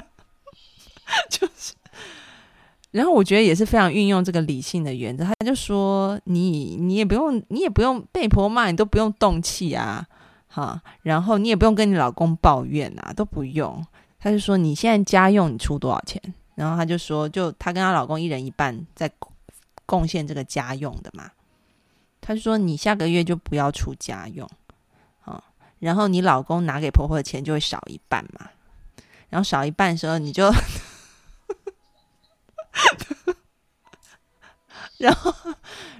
*laughs* 就是，然后我觉得也是非常运用这个理性的原则，他就说你你也不用你也不用被婆婆骂，你都不用动气啊。哈，然后你也不用跟你老公抱怨啊，都不用。他就说你现在家用你出多少钱？然后他就说，就她跟她老公一人一半在贡献这个家用的嘛。他就说你下个月就不要出家用，啊，然后你老公拿给婆婆的钱就会少一半嘛。然后少一半的时候，你就，然后。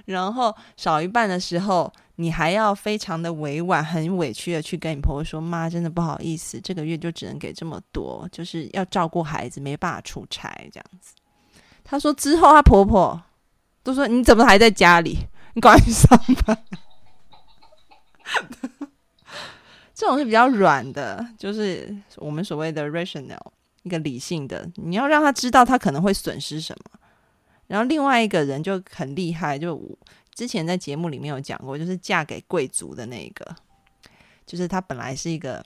然后少一半的时候，你还要非常的委婉、很委屈的去跟你婆婆说：“妈，真的不好意思，这个月就只能给这么多，就是要照顾孩子，没办法出差这样子。”她说之后，她婆婆都说：“你怎么还在家里？你赶快去上班。*laughs* ”这种是比较软的，就是我们所谓的 rational，一个理性的。你要让他知道他可能会损失什么。然后另外一个人就很厉害，就之前在节目里面有讲过，就是嫁给贵族的那个，就是他本来是一个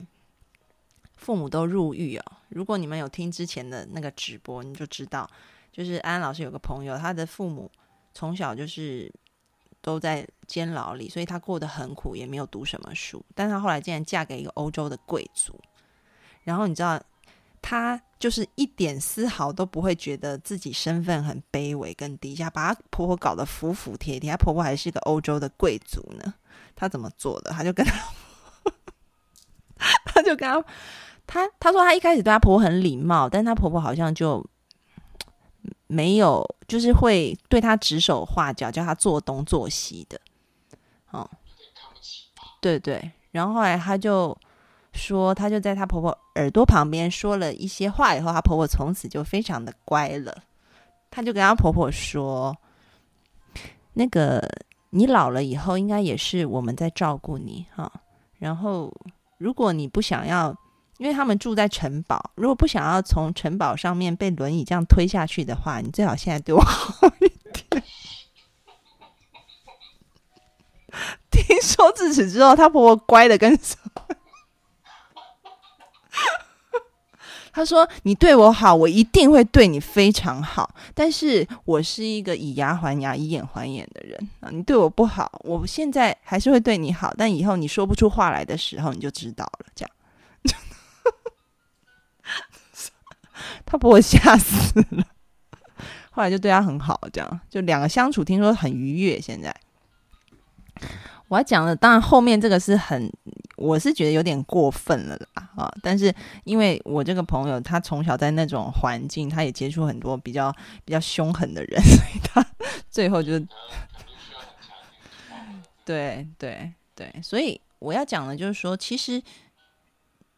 父母都入狱哦。如果你们有听之前的那个直播，你就知道，就是安安老师有个朋友，他的父母从小就是。都在监牢里，所以他过得很苦，也没有读什么书。但他后来竟然嫁给一个欧洲的贵族，然后你知道，她就是一点丝毫都不会觉得自己身份很卑微跟低下，把她婆婆搞得服服帖帖。她婆婆还是一个欧洲的贵族呢，她怎么做的？她就跟她，她就跟她，她她说她一开始对她婆婆很礼貌，但她婆婆好像就。没有，就是会对他指手画脚，叫他做东做西的，哦，对对。然后后来他就说，他就在他婆婆耳朵旁边说了一些话，以后他婆婆从此就非常的乖了。他就跟他婆婆说：“那个你老了以后，应该也是我们在照顾你哈。然后如果你不想要。”因为他们住在城堡，如果不想要从城堡上面被轮椅这样推下去的话，你最好现在对我好一点。*laughs* 听说自此之后，她婆婆乖的跟？他说：“你对我好，我一定会对你非常好。但是我是一个以牙还牙、以眼还眼的人啊！你对我不好，我现在还是会对你好，但以后你说不出话来的时候，你就知道了。这样。*laughs* ”他把我吓死了，后来就对他很好，这样就两个相处，听说很愉悦。现在我要讲的，当然后面这个是很，我是觉得有点过分了啦啊！但是因为我这个朋友，他从小在那种环境，他也接触很多比较比较凶狠的人，所以他最后就对对对，所以我要讲的就是说，其实。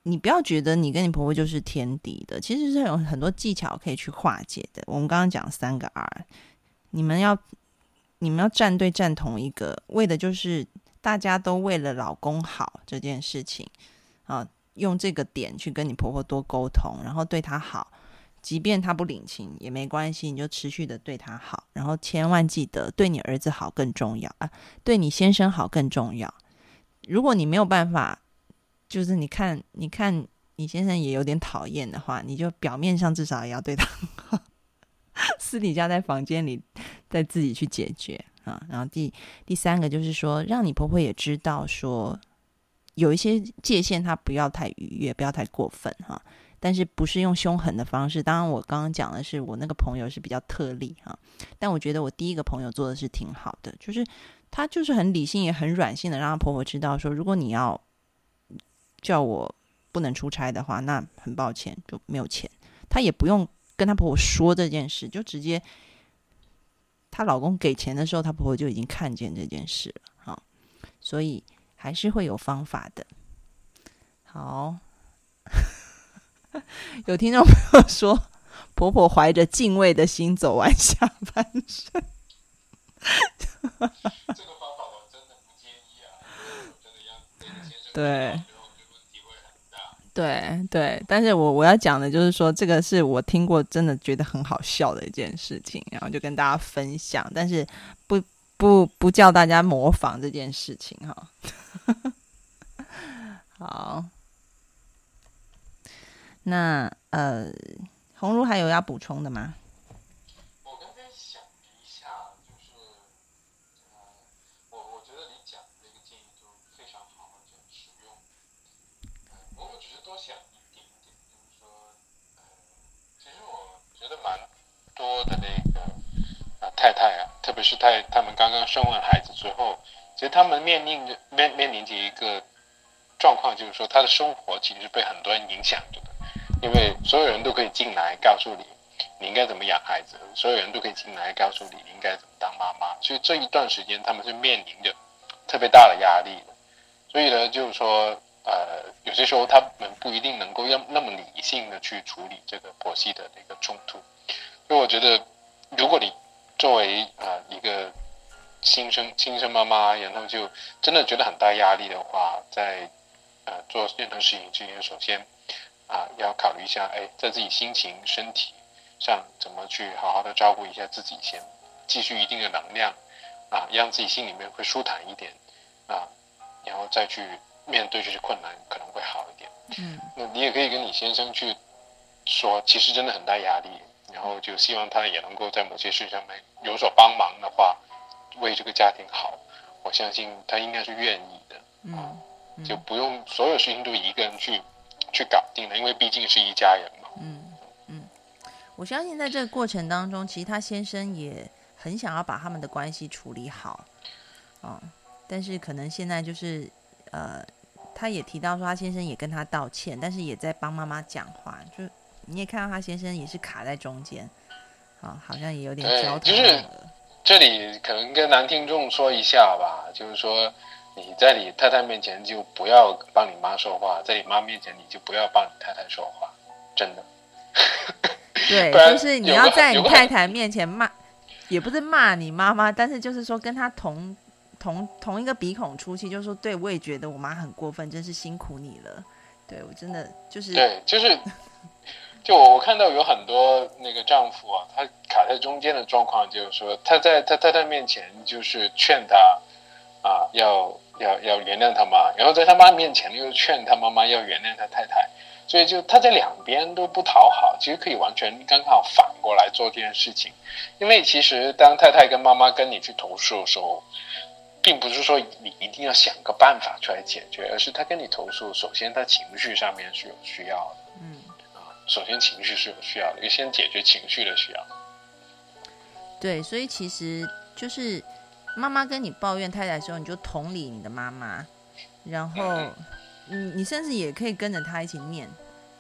你不要觉得你跟你婆婆就是天敌的，其实是有很多技巧可以去化解的。我们刚刚讲三个 R，你们要你们要站队站同一个，为的就是大家都为了老公好这件事情啊，用这个点去跟你婆婆多沟通，然后对她好，即便她不领情也没关系，你就持续的对她好，然后千万记得对你儿子好更重要啊，对你先生好更重要。如果你没有办法。就是你看，你看你先生也有点讨厌的话，你就表面上至少也要对他，*laughs* 私底下在房间里再自己去解决啊。然后第第三个就是说，让你婆婆也知道说，有一些界限，她不要太逾越，不要太过分哈。但是不是用凶狠的方式？当然，我刚刚讲的是我那个朋友是比较特例哈。但我觉得我第一个朋友做的是挺好的，就是她就是很理性也很软性的，让她婆婆知道说，如果你要。叫我不能出差的话，那很抱歉就没有钱。她也不用跟她婆婆说这件事，就直接她老公给钱的时候，她婆婆就已经看见这件事了。好，所以还是会有方法的。好，*laughs* 有听众朋友说，婆婆怀着敬畏的心走完下半生。这个方法我真的不建议啊！对。对对，但是我我要讲的就是说，这个是我听过真的觉得很好笑的一件事情，然后就跟大家分享，但是不不不叫大家模仿这件事情哈。*laughs* 好，那呃，红茹还有要补充的吗？多的那个啊太太啊，特别是太他们刚刚生完孩子之后，其实他们面临着面面临着一个状况，就是说他的生活其实被很多人影响着的，因为所有人都可以进来告诉你，你应该怎么养孩子，所有人都可以进来告诉你你应该怎么当妈妈。所以这一段时间他们是面临着特别大的压力的。所以呢，就是说，呃，有些时候他们不一定能够要那么理性的去处理这个婆媳的那个冲突。所以我觉得，如果你作为啊一个新生新生妈妈，然后就真的觉得很大压力的话，在呃做任何事情之前，首先啊要考虑一下，哎，在自己心情、身体上怎么去好好的照顾一下自己，先积蓄一定的能量啊，让自己心里面会舒坦一点啊，然后再去面对这些困难，可能会好一点。嗯，那你也可以跟你先生去说，其实真的很大压力，然后就希望他也能够在某些事上面有所帮忙的话。为这个家庭好，我相信他应该是愿意的，嗯，就不用所有事情都一个人去去搞定了，因为毕竟是一家人嘛。嗯嗯，我相信在这个过程当中，其实他先生也很想要把他们的关系处理好，哦，但是可能现在就是呃，他也提到说他先生也跟他道歉，但是也在帮妈妈讲话，就你也看到他先生也是卡在中间，啊，好像也有点焦头烂额。这里可能跟男听众说一下吧，就是说你在你太太面前就不要帮你妈说话，在你妈面前你就不要帮你太太说话，真的。对，*laughs* 就是你要在你太太面前骂，也不是骂你妈妈，但是就是说跟她同同同一个鼻孔出气，就是说对我也觉得我妈很过分，真是辛苦你了。对我真的就是对，就是。就我看到有很多那个丈夫啊，他卡在中间的状况，就是说他在他太太面前就是劝他啊，要要要原谅他妈，然后在他妈面前又劝他妈妈要原谅他太太，所以就他在两边都不讨好，其实可以完全刚好反过来做这件事情，因为其实当太太跟妈妈跟你去投诉的时候，并不是说你一定要想个办法出来解决，而是他跟你投诉，首先他情绪上面是有需要的，首先，情绪是有需要的，要先解决情绪的需要。对，所以其实就是妈妈跟你抱怨太太的时候，你就同理你的妈妈，然后你你甚至也可以跟着她一起念，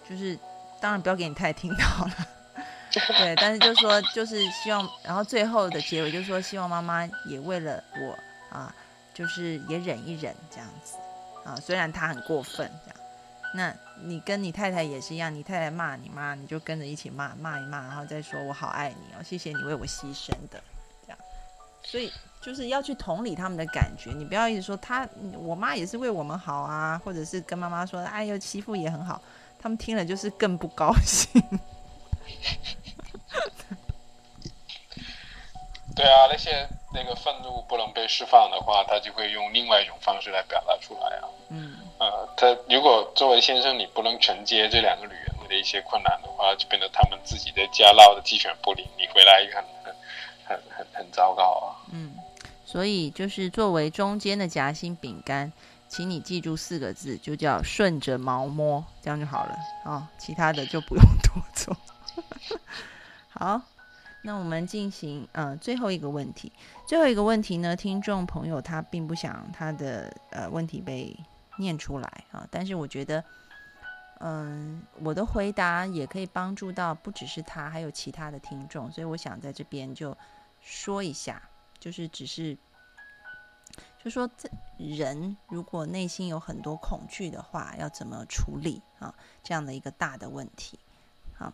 就是当然不要给你太太听到了，*laughs* 对，但是就说就是希望，然后最后的结尾就是说希望妈妈也为了我啊，就是也忍一忍这样子啊，虽然她很过分这样。那你跟你太太也是一样，你太太骂你妈，你就跟着一起骂，骂一骂，然后再说我好爱你哦，谢谢你为我牺牲的，这样。所以就是要去同理他们的感觉，你不要一直说他，我妈也是为我们好啊，或者是跟妈妈说，哎呦媳妇也很好，他们听了就是更不高兴。对啊，那些那个愤怒不能被释放的话，他就会用另外一种方式来表达出来啊。他如果作为先生，你不能承接这两个女人的一些困难的话，就变得他们自己在家闹得鸡犬不宁，你回来很很很很很糟糕啊。嗯，所以就是作为中间的夹心饼干，请你记住四个字，就叫顺着毛摸，这样就好了啊，其他的就不用多做。好，那我们进行呃最后一个问题，最后一个问题呢，听众朋友他并不想他的呃问题被。念出来啊！但是我觉得，嗯，我的回答也可以帮助到不只是他，还有其他的听众，所以我想在这边就说一下，就是只是，就说这人如果内心有很多恐惧的话，要怎么处理啊？这样的一个大的问题，好，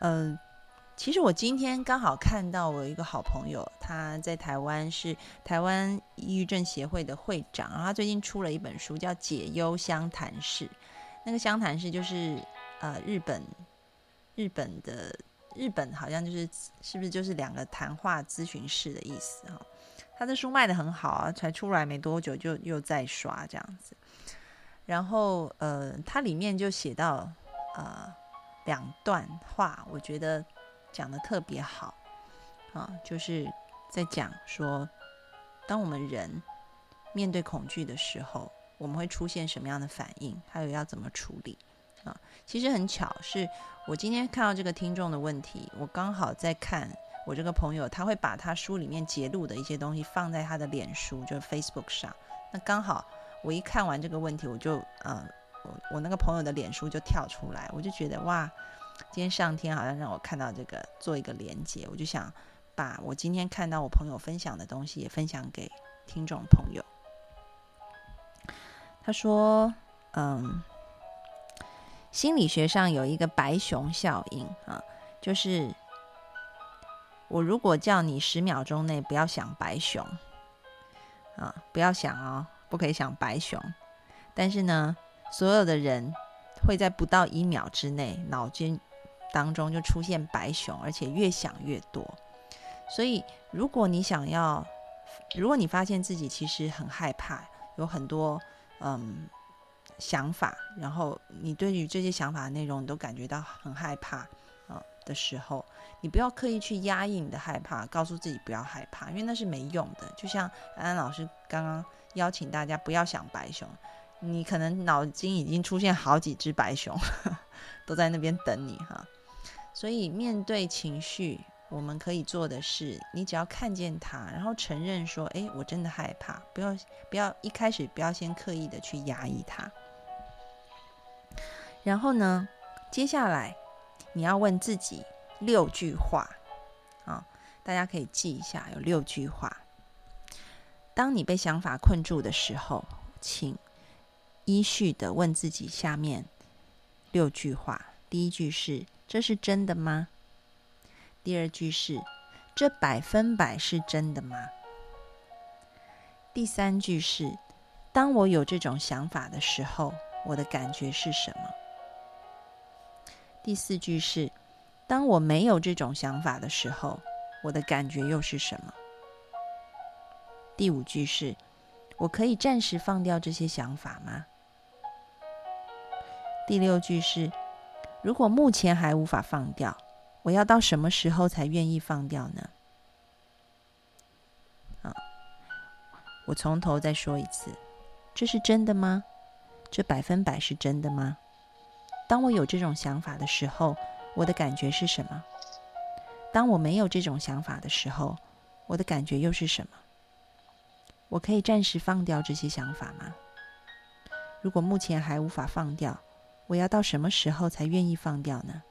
嗯。其实我今天刚好看到我一个好朋友，他在台湾是台湾抑郁症协会的会长，然后他最近出了一本书，叫《解忧相谈室》。那个相谈室就是呃日本日本的日本好像就是是不是就是两个谈话咨询室的意思哈？他的书卖的很好啊，才出来没多久就又在刷这样子。然后呃，它里面就写到呃两段话，我觉得。讲的特别好，啊，就是在讲说，当我们人面对恐惧的时候，我们会出现什么样的反应，还有要怎么处理啊？其实很巧，是我今天看到这个听众的问题，我刚好在看我这个朋友，他会把他书里面揭露的一些东西放在他的脸书，就是 Facebook 上。那刚好我一看完这个问题，我就呃，我我那个朋友的脸书就跳出来，我就觉得哇。今天上天好像让我看到这个，做一个连接，我就想把我今天看到我朋友分享的东西也分享给听众朋友。他说：“嗯，心理学上有一个白熊效应啊，就是我如果叫你十秒钟内不要想白熊啊，不要想哦，不可以想白熊，但是呢，所有的人会在不到一秒之内脑筋。”当中就出现白熊，而且越想越多。所以，如果你想要，如果你发现自己其实很害怕，有很多嗯想法，然后你对于这些想法的内容你都感觉到很害怕啊的时候，你不要刻意去压抑你的害怕，告诉自己不要害怕，因为那是没用的。就像安安老师刚刚邀请大家不要想白熊，你可能脑筋已经出现好几只白熊，*laughs* 都在那边等你哈。所以，面对情绪，我们可以做的是，你只要看见它，然后承认说：“哎，我真的害怕。”不要，不要一开始不要先刻意的去压抑它。然后呢，接下来你要问自己六句话啊，大家可以记一下，有六句话。当你被想法困住的时候，请依序的问自己下面六句话。第一句是。这是真的吗？第二句是：这百分百是真的吗？第三句是：当我有这种想法的时候，我的感觉是什么？第四句是：当我没有这种想法的时候，我的感觉又是什么？第五句是：我可以暂时放掉这些想法吗？第六句是。如果目前还无法放掉，我要到什么时候才愿意放掉呢？啊，我从头再说一次，这是真的吗？这百分百是真的吗？当我有这种想法的时候，我的感觉是什么？当我没有这种想法的时候，我的感觉又是什么？我可以暂时放掉这些想法吗？如果目前还无法放掉，我要到什么时候才愿意放掉呢？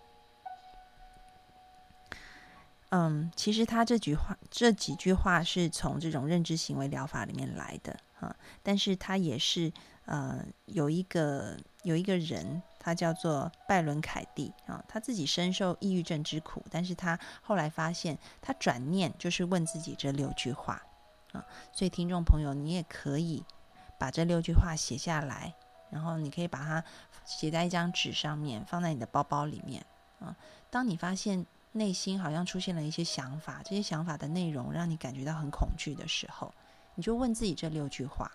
嗯，其实他这句话这几句话是从这种认知行为疗法里面来的哈，但是他也是呃有一个有一个人，他叫做拜伦凯蒂啊，他自己深受抑郁症之苦，但是他后来发现，他转念就是问自己这六句话啊，所以听众朋友，你也可以把这六句话写下来。然后你可以把它写在一张纸上面，放在你的包包里面啊。当你发现内心好像出现了一些想法，这些想法的内容让你感觉到很恐惧的时候，你就问自己这六句话。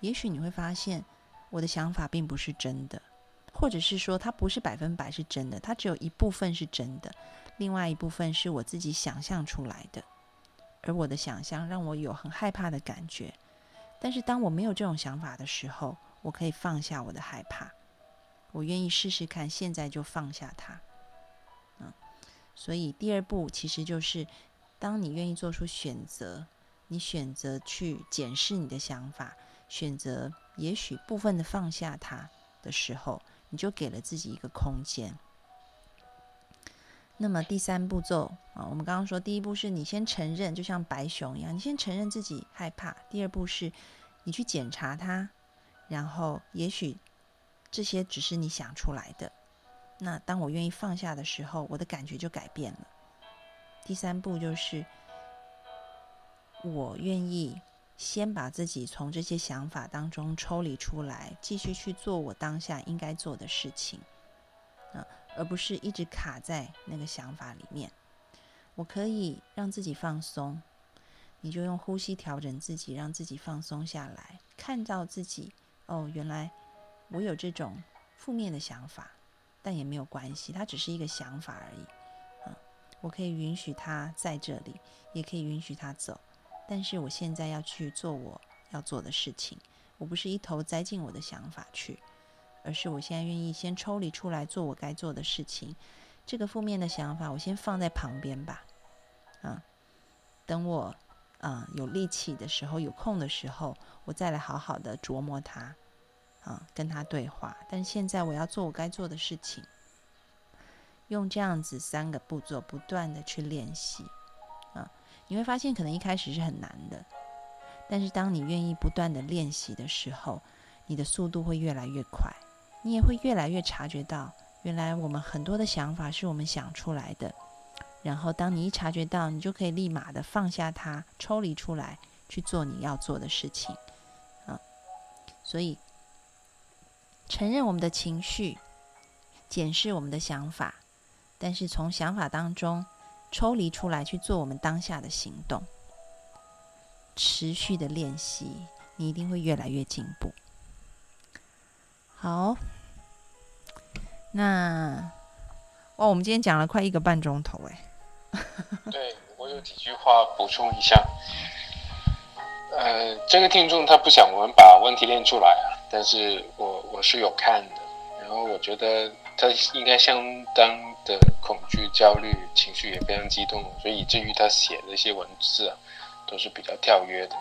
也许你会发现，我的想法并不是真的，或者是说它不是百分百是真的，它只有一部分是真的，另外一部分是我自己想象出来的。而我的想象让我有很害怕的感觉。但是当我没有这种想法的时候，我可以放下我的害怕，我愿意试试看，现在就放下它。嗯，所以第二步其实就是，当你愿意做出选择，你选择去检视你的想法，选择也许部分的放下它的时候，你就给了自己一个空间。那么第三步骤啊，我们刚刚说第一步是你先承认，就像白熊一样，你先承认自己害怕。第二步是你去检查它。然后，也许这些只是你想出来的。那当我愿意放下的时候，我的感觉就改变了。第三步就是，我愿意先把自己从这些想法当中抽离出来，继续去做我当下应该做的事情啊，而不是一直卡在那个想法里面。我可以让自己放松，你就用呼吸调整自己，让自己放松下来，看到自己。哦，原来我有这种负面的想法，但也没有关系，它只是一个想法而已。嗯，我可以允许它在这里，也可以允许它走。但是我现在要去做我要做的事情，我不是一头栽进我的想法去，而是我现在愿意先抽离出来做我该做的事情。这个负面的想法，我先放在旁边吧。啊，等我啊有力气的时候，有空的时候，我再来好好的琢磨它。啊，跟他对话，但现在我要做我该做的事情。用这样子三个步骤不断的去练习啊，你会发现可能一开始是很难的，但是当你愿意不断的练习的时候，你的速度会越来越快，你也会越来越察觉到，原来我们很多的想法是我们想出来的。然后当你一察觉到，你就可以立马的放下它，抽离出来去做你要做的事情啊。所以承认我们的情绪，检视我们的想法，但是从想法当中抽离出来去做我们当下的行动，持续的练习，你一定会越来越进步。好，那哇，我们今天讲了快一个半钟头，哎，*laughs* 对我有几句话补充一下。呃，这个听众他不想我们把问题练出来啊，但是我我是有看的，然后我觉得他应该相当的恐惧、焦虑，情绪也非常激动，所以以至于他写的一些文字啊，都是比较跳跃的。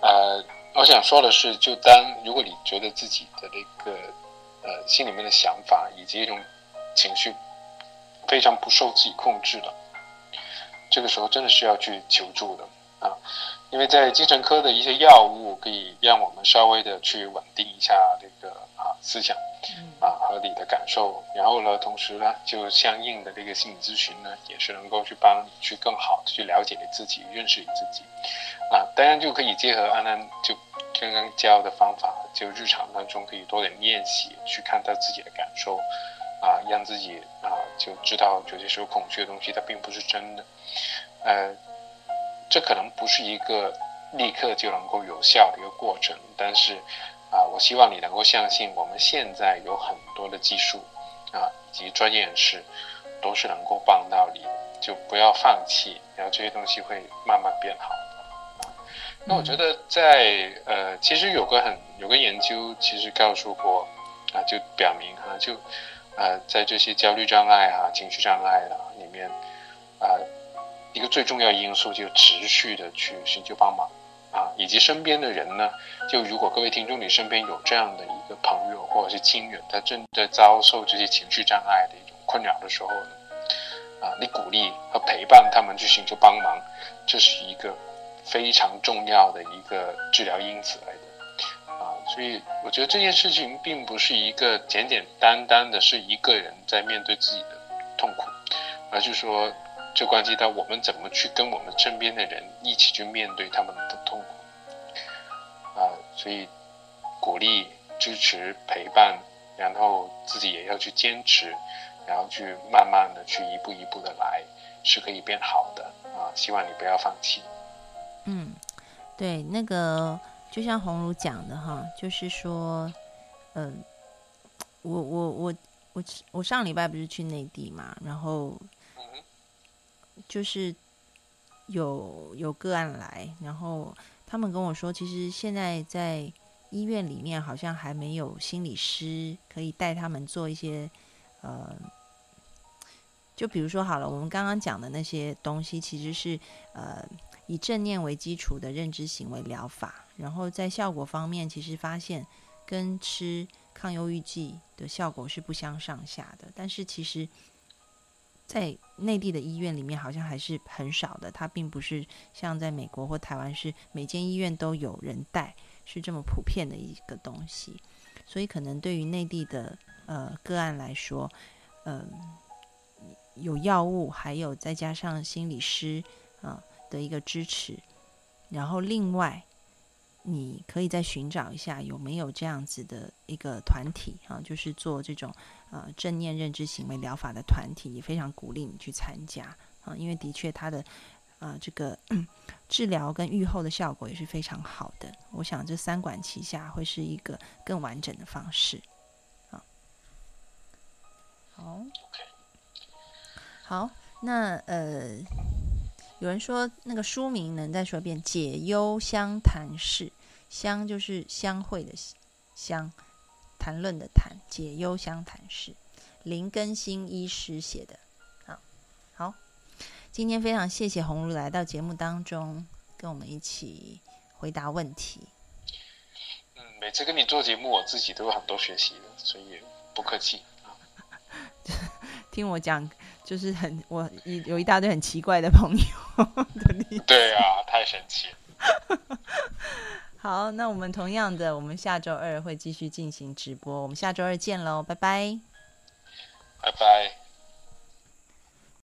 呃，我想说的是，就当如果你觉得自己的那个呃心里面的想法以及一种情绪非常不受自己控制的，这个时候真的是要去求助的啊，因为在精神科的一些药物可以让我们稍微的去稳定一下这个啊思想啊和你的感受，然后呢，同时呢，就相应的这个心理咨询呢，也是能够去帮你去更好的去了解你自己，认识你自己啊，当然就可以结合安安就。刚刚教的方法，就日常当中可以多点练习，去看到自己的感受，啊，让自己啊就知道有些时候恐惧的东西它并不是真的，呃，这可能不是一个立刻就能够有效的一个过程，但是啊，我希望你能够相信，我们现在有很多的技术啊以及专业人士都是能够帮到你，就不要放弃，然后这些东西会慢慢变好。那我觉得在呃，其实有个很有个研究，其实告诉过啊，就表明哈，就呃，在这些焦虑障碍啊、情绪障碍啊里面啊，一个最重要因素就持续的去寻求帮忙啊，以及身边的人呢，就如果各位听众你身边有这样的一个朋友或者是亲人，他正在遭受这些情绪障碍的一种困扰的时候，啊，你鼓励和陪伴他们去寻求帮忙，这是一个。非常重要的一个治疗因子来的，所以我觉得这件事情并不是一个简简单单的是一个人在面对自己的痛苦，而是说这关系到我们怎么去跟我们身边的人一起去面对他们的痛苦啊，所以鼓励、支持、陪伴，然后自己也要去坚持，然后去慢慢的去一步一步的来，是可以变好的啊，希望你不要放弃。嗯，对，那个就像红茹讲的哈，就是说，嗯，我我我我我上礼拜不是去内地嘛，然后就是有有个案来，然后他们跟我说，其实现在在医院里面好像还没有心理师可以带他们做一些，呃，就比如说好了，我们刚刚讲的那些东西，其实是呃。以正念为基础的认知行为疗法，然后在效果方面，其实发现跟吃抗忧郁剂的效果是不相上下的。但是其实，在内地的医院里面，好像还是很少的。它并不是像在美国或台湾，是每间医院都有人带，是这么普遍的一个东西。所以，可能对于内地的呃个案来说，嗯，有药物，还有再加上心理师啊。的一个支持，然后另外，你可以再寻找一下有没有这样子的一个团体啊，就是做这种呃正念认知行为疗法的团体，也非常鼓励你去参加啊，因为的确它的呃这个 *clears throat* 治疗跟愈后的效果也是非常好的。我想这三管齐下会是一个更完整的方式啊。好，好，那呃。有人说那个书名能再说一遍？解忧相谈室，相就是相会的相，谈论的谈。解忧相谈室，林更新医师写的。好，好，今天非常谢谢红茹来到节目当中，跟我们一起回答问题。嗯，每次跟你做节目，我自己都有很多学习的，所以不客气啊。*laughs* 听我讲，就是很我一有一大堆很奇怪的朋友的例子。对啊，太神奇了。*laughs* 好，那我们同样的，我们下周二会继续进行直播，我们下周二见喽，拜拜。拜拜。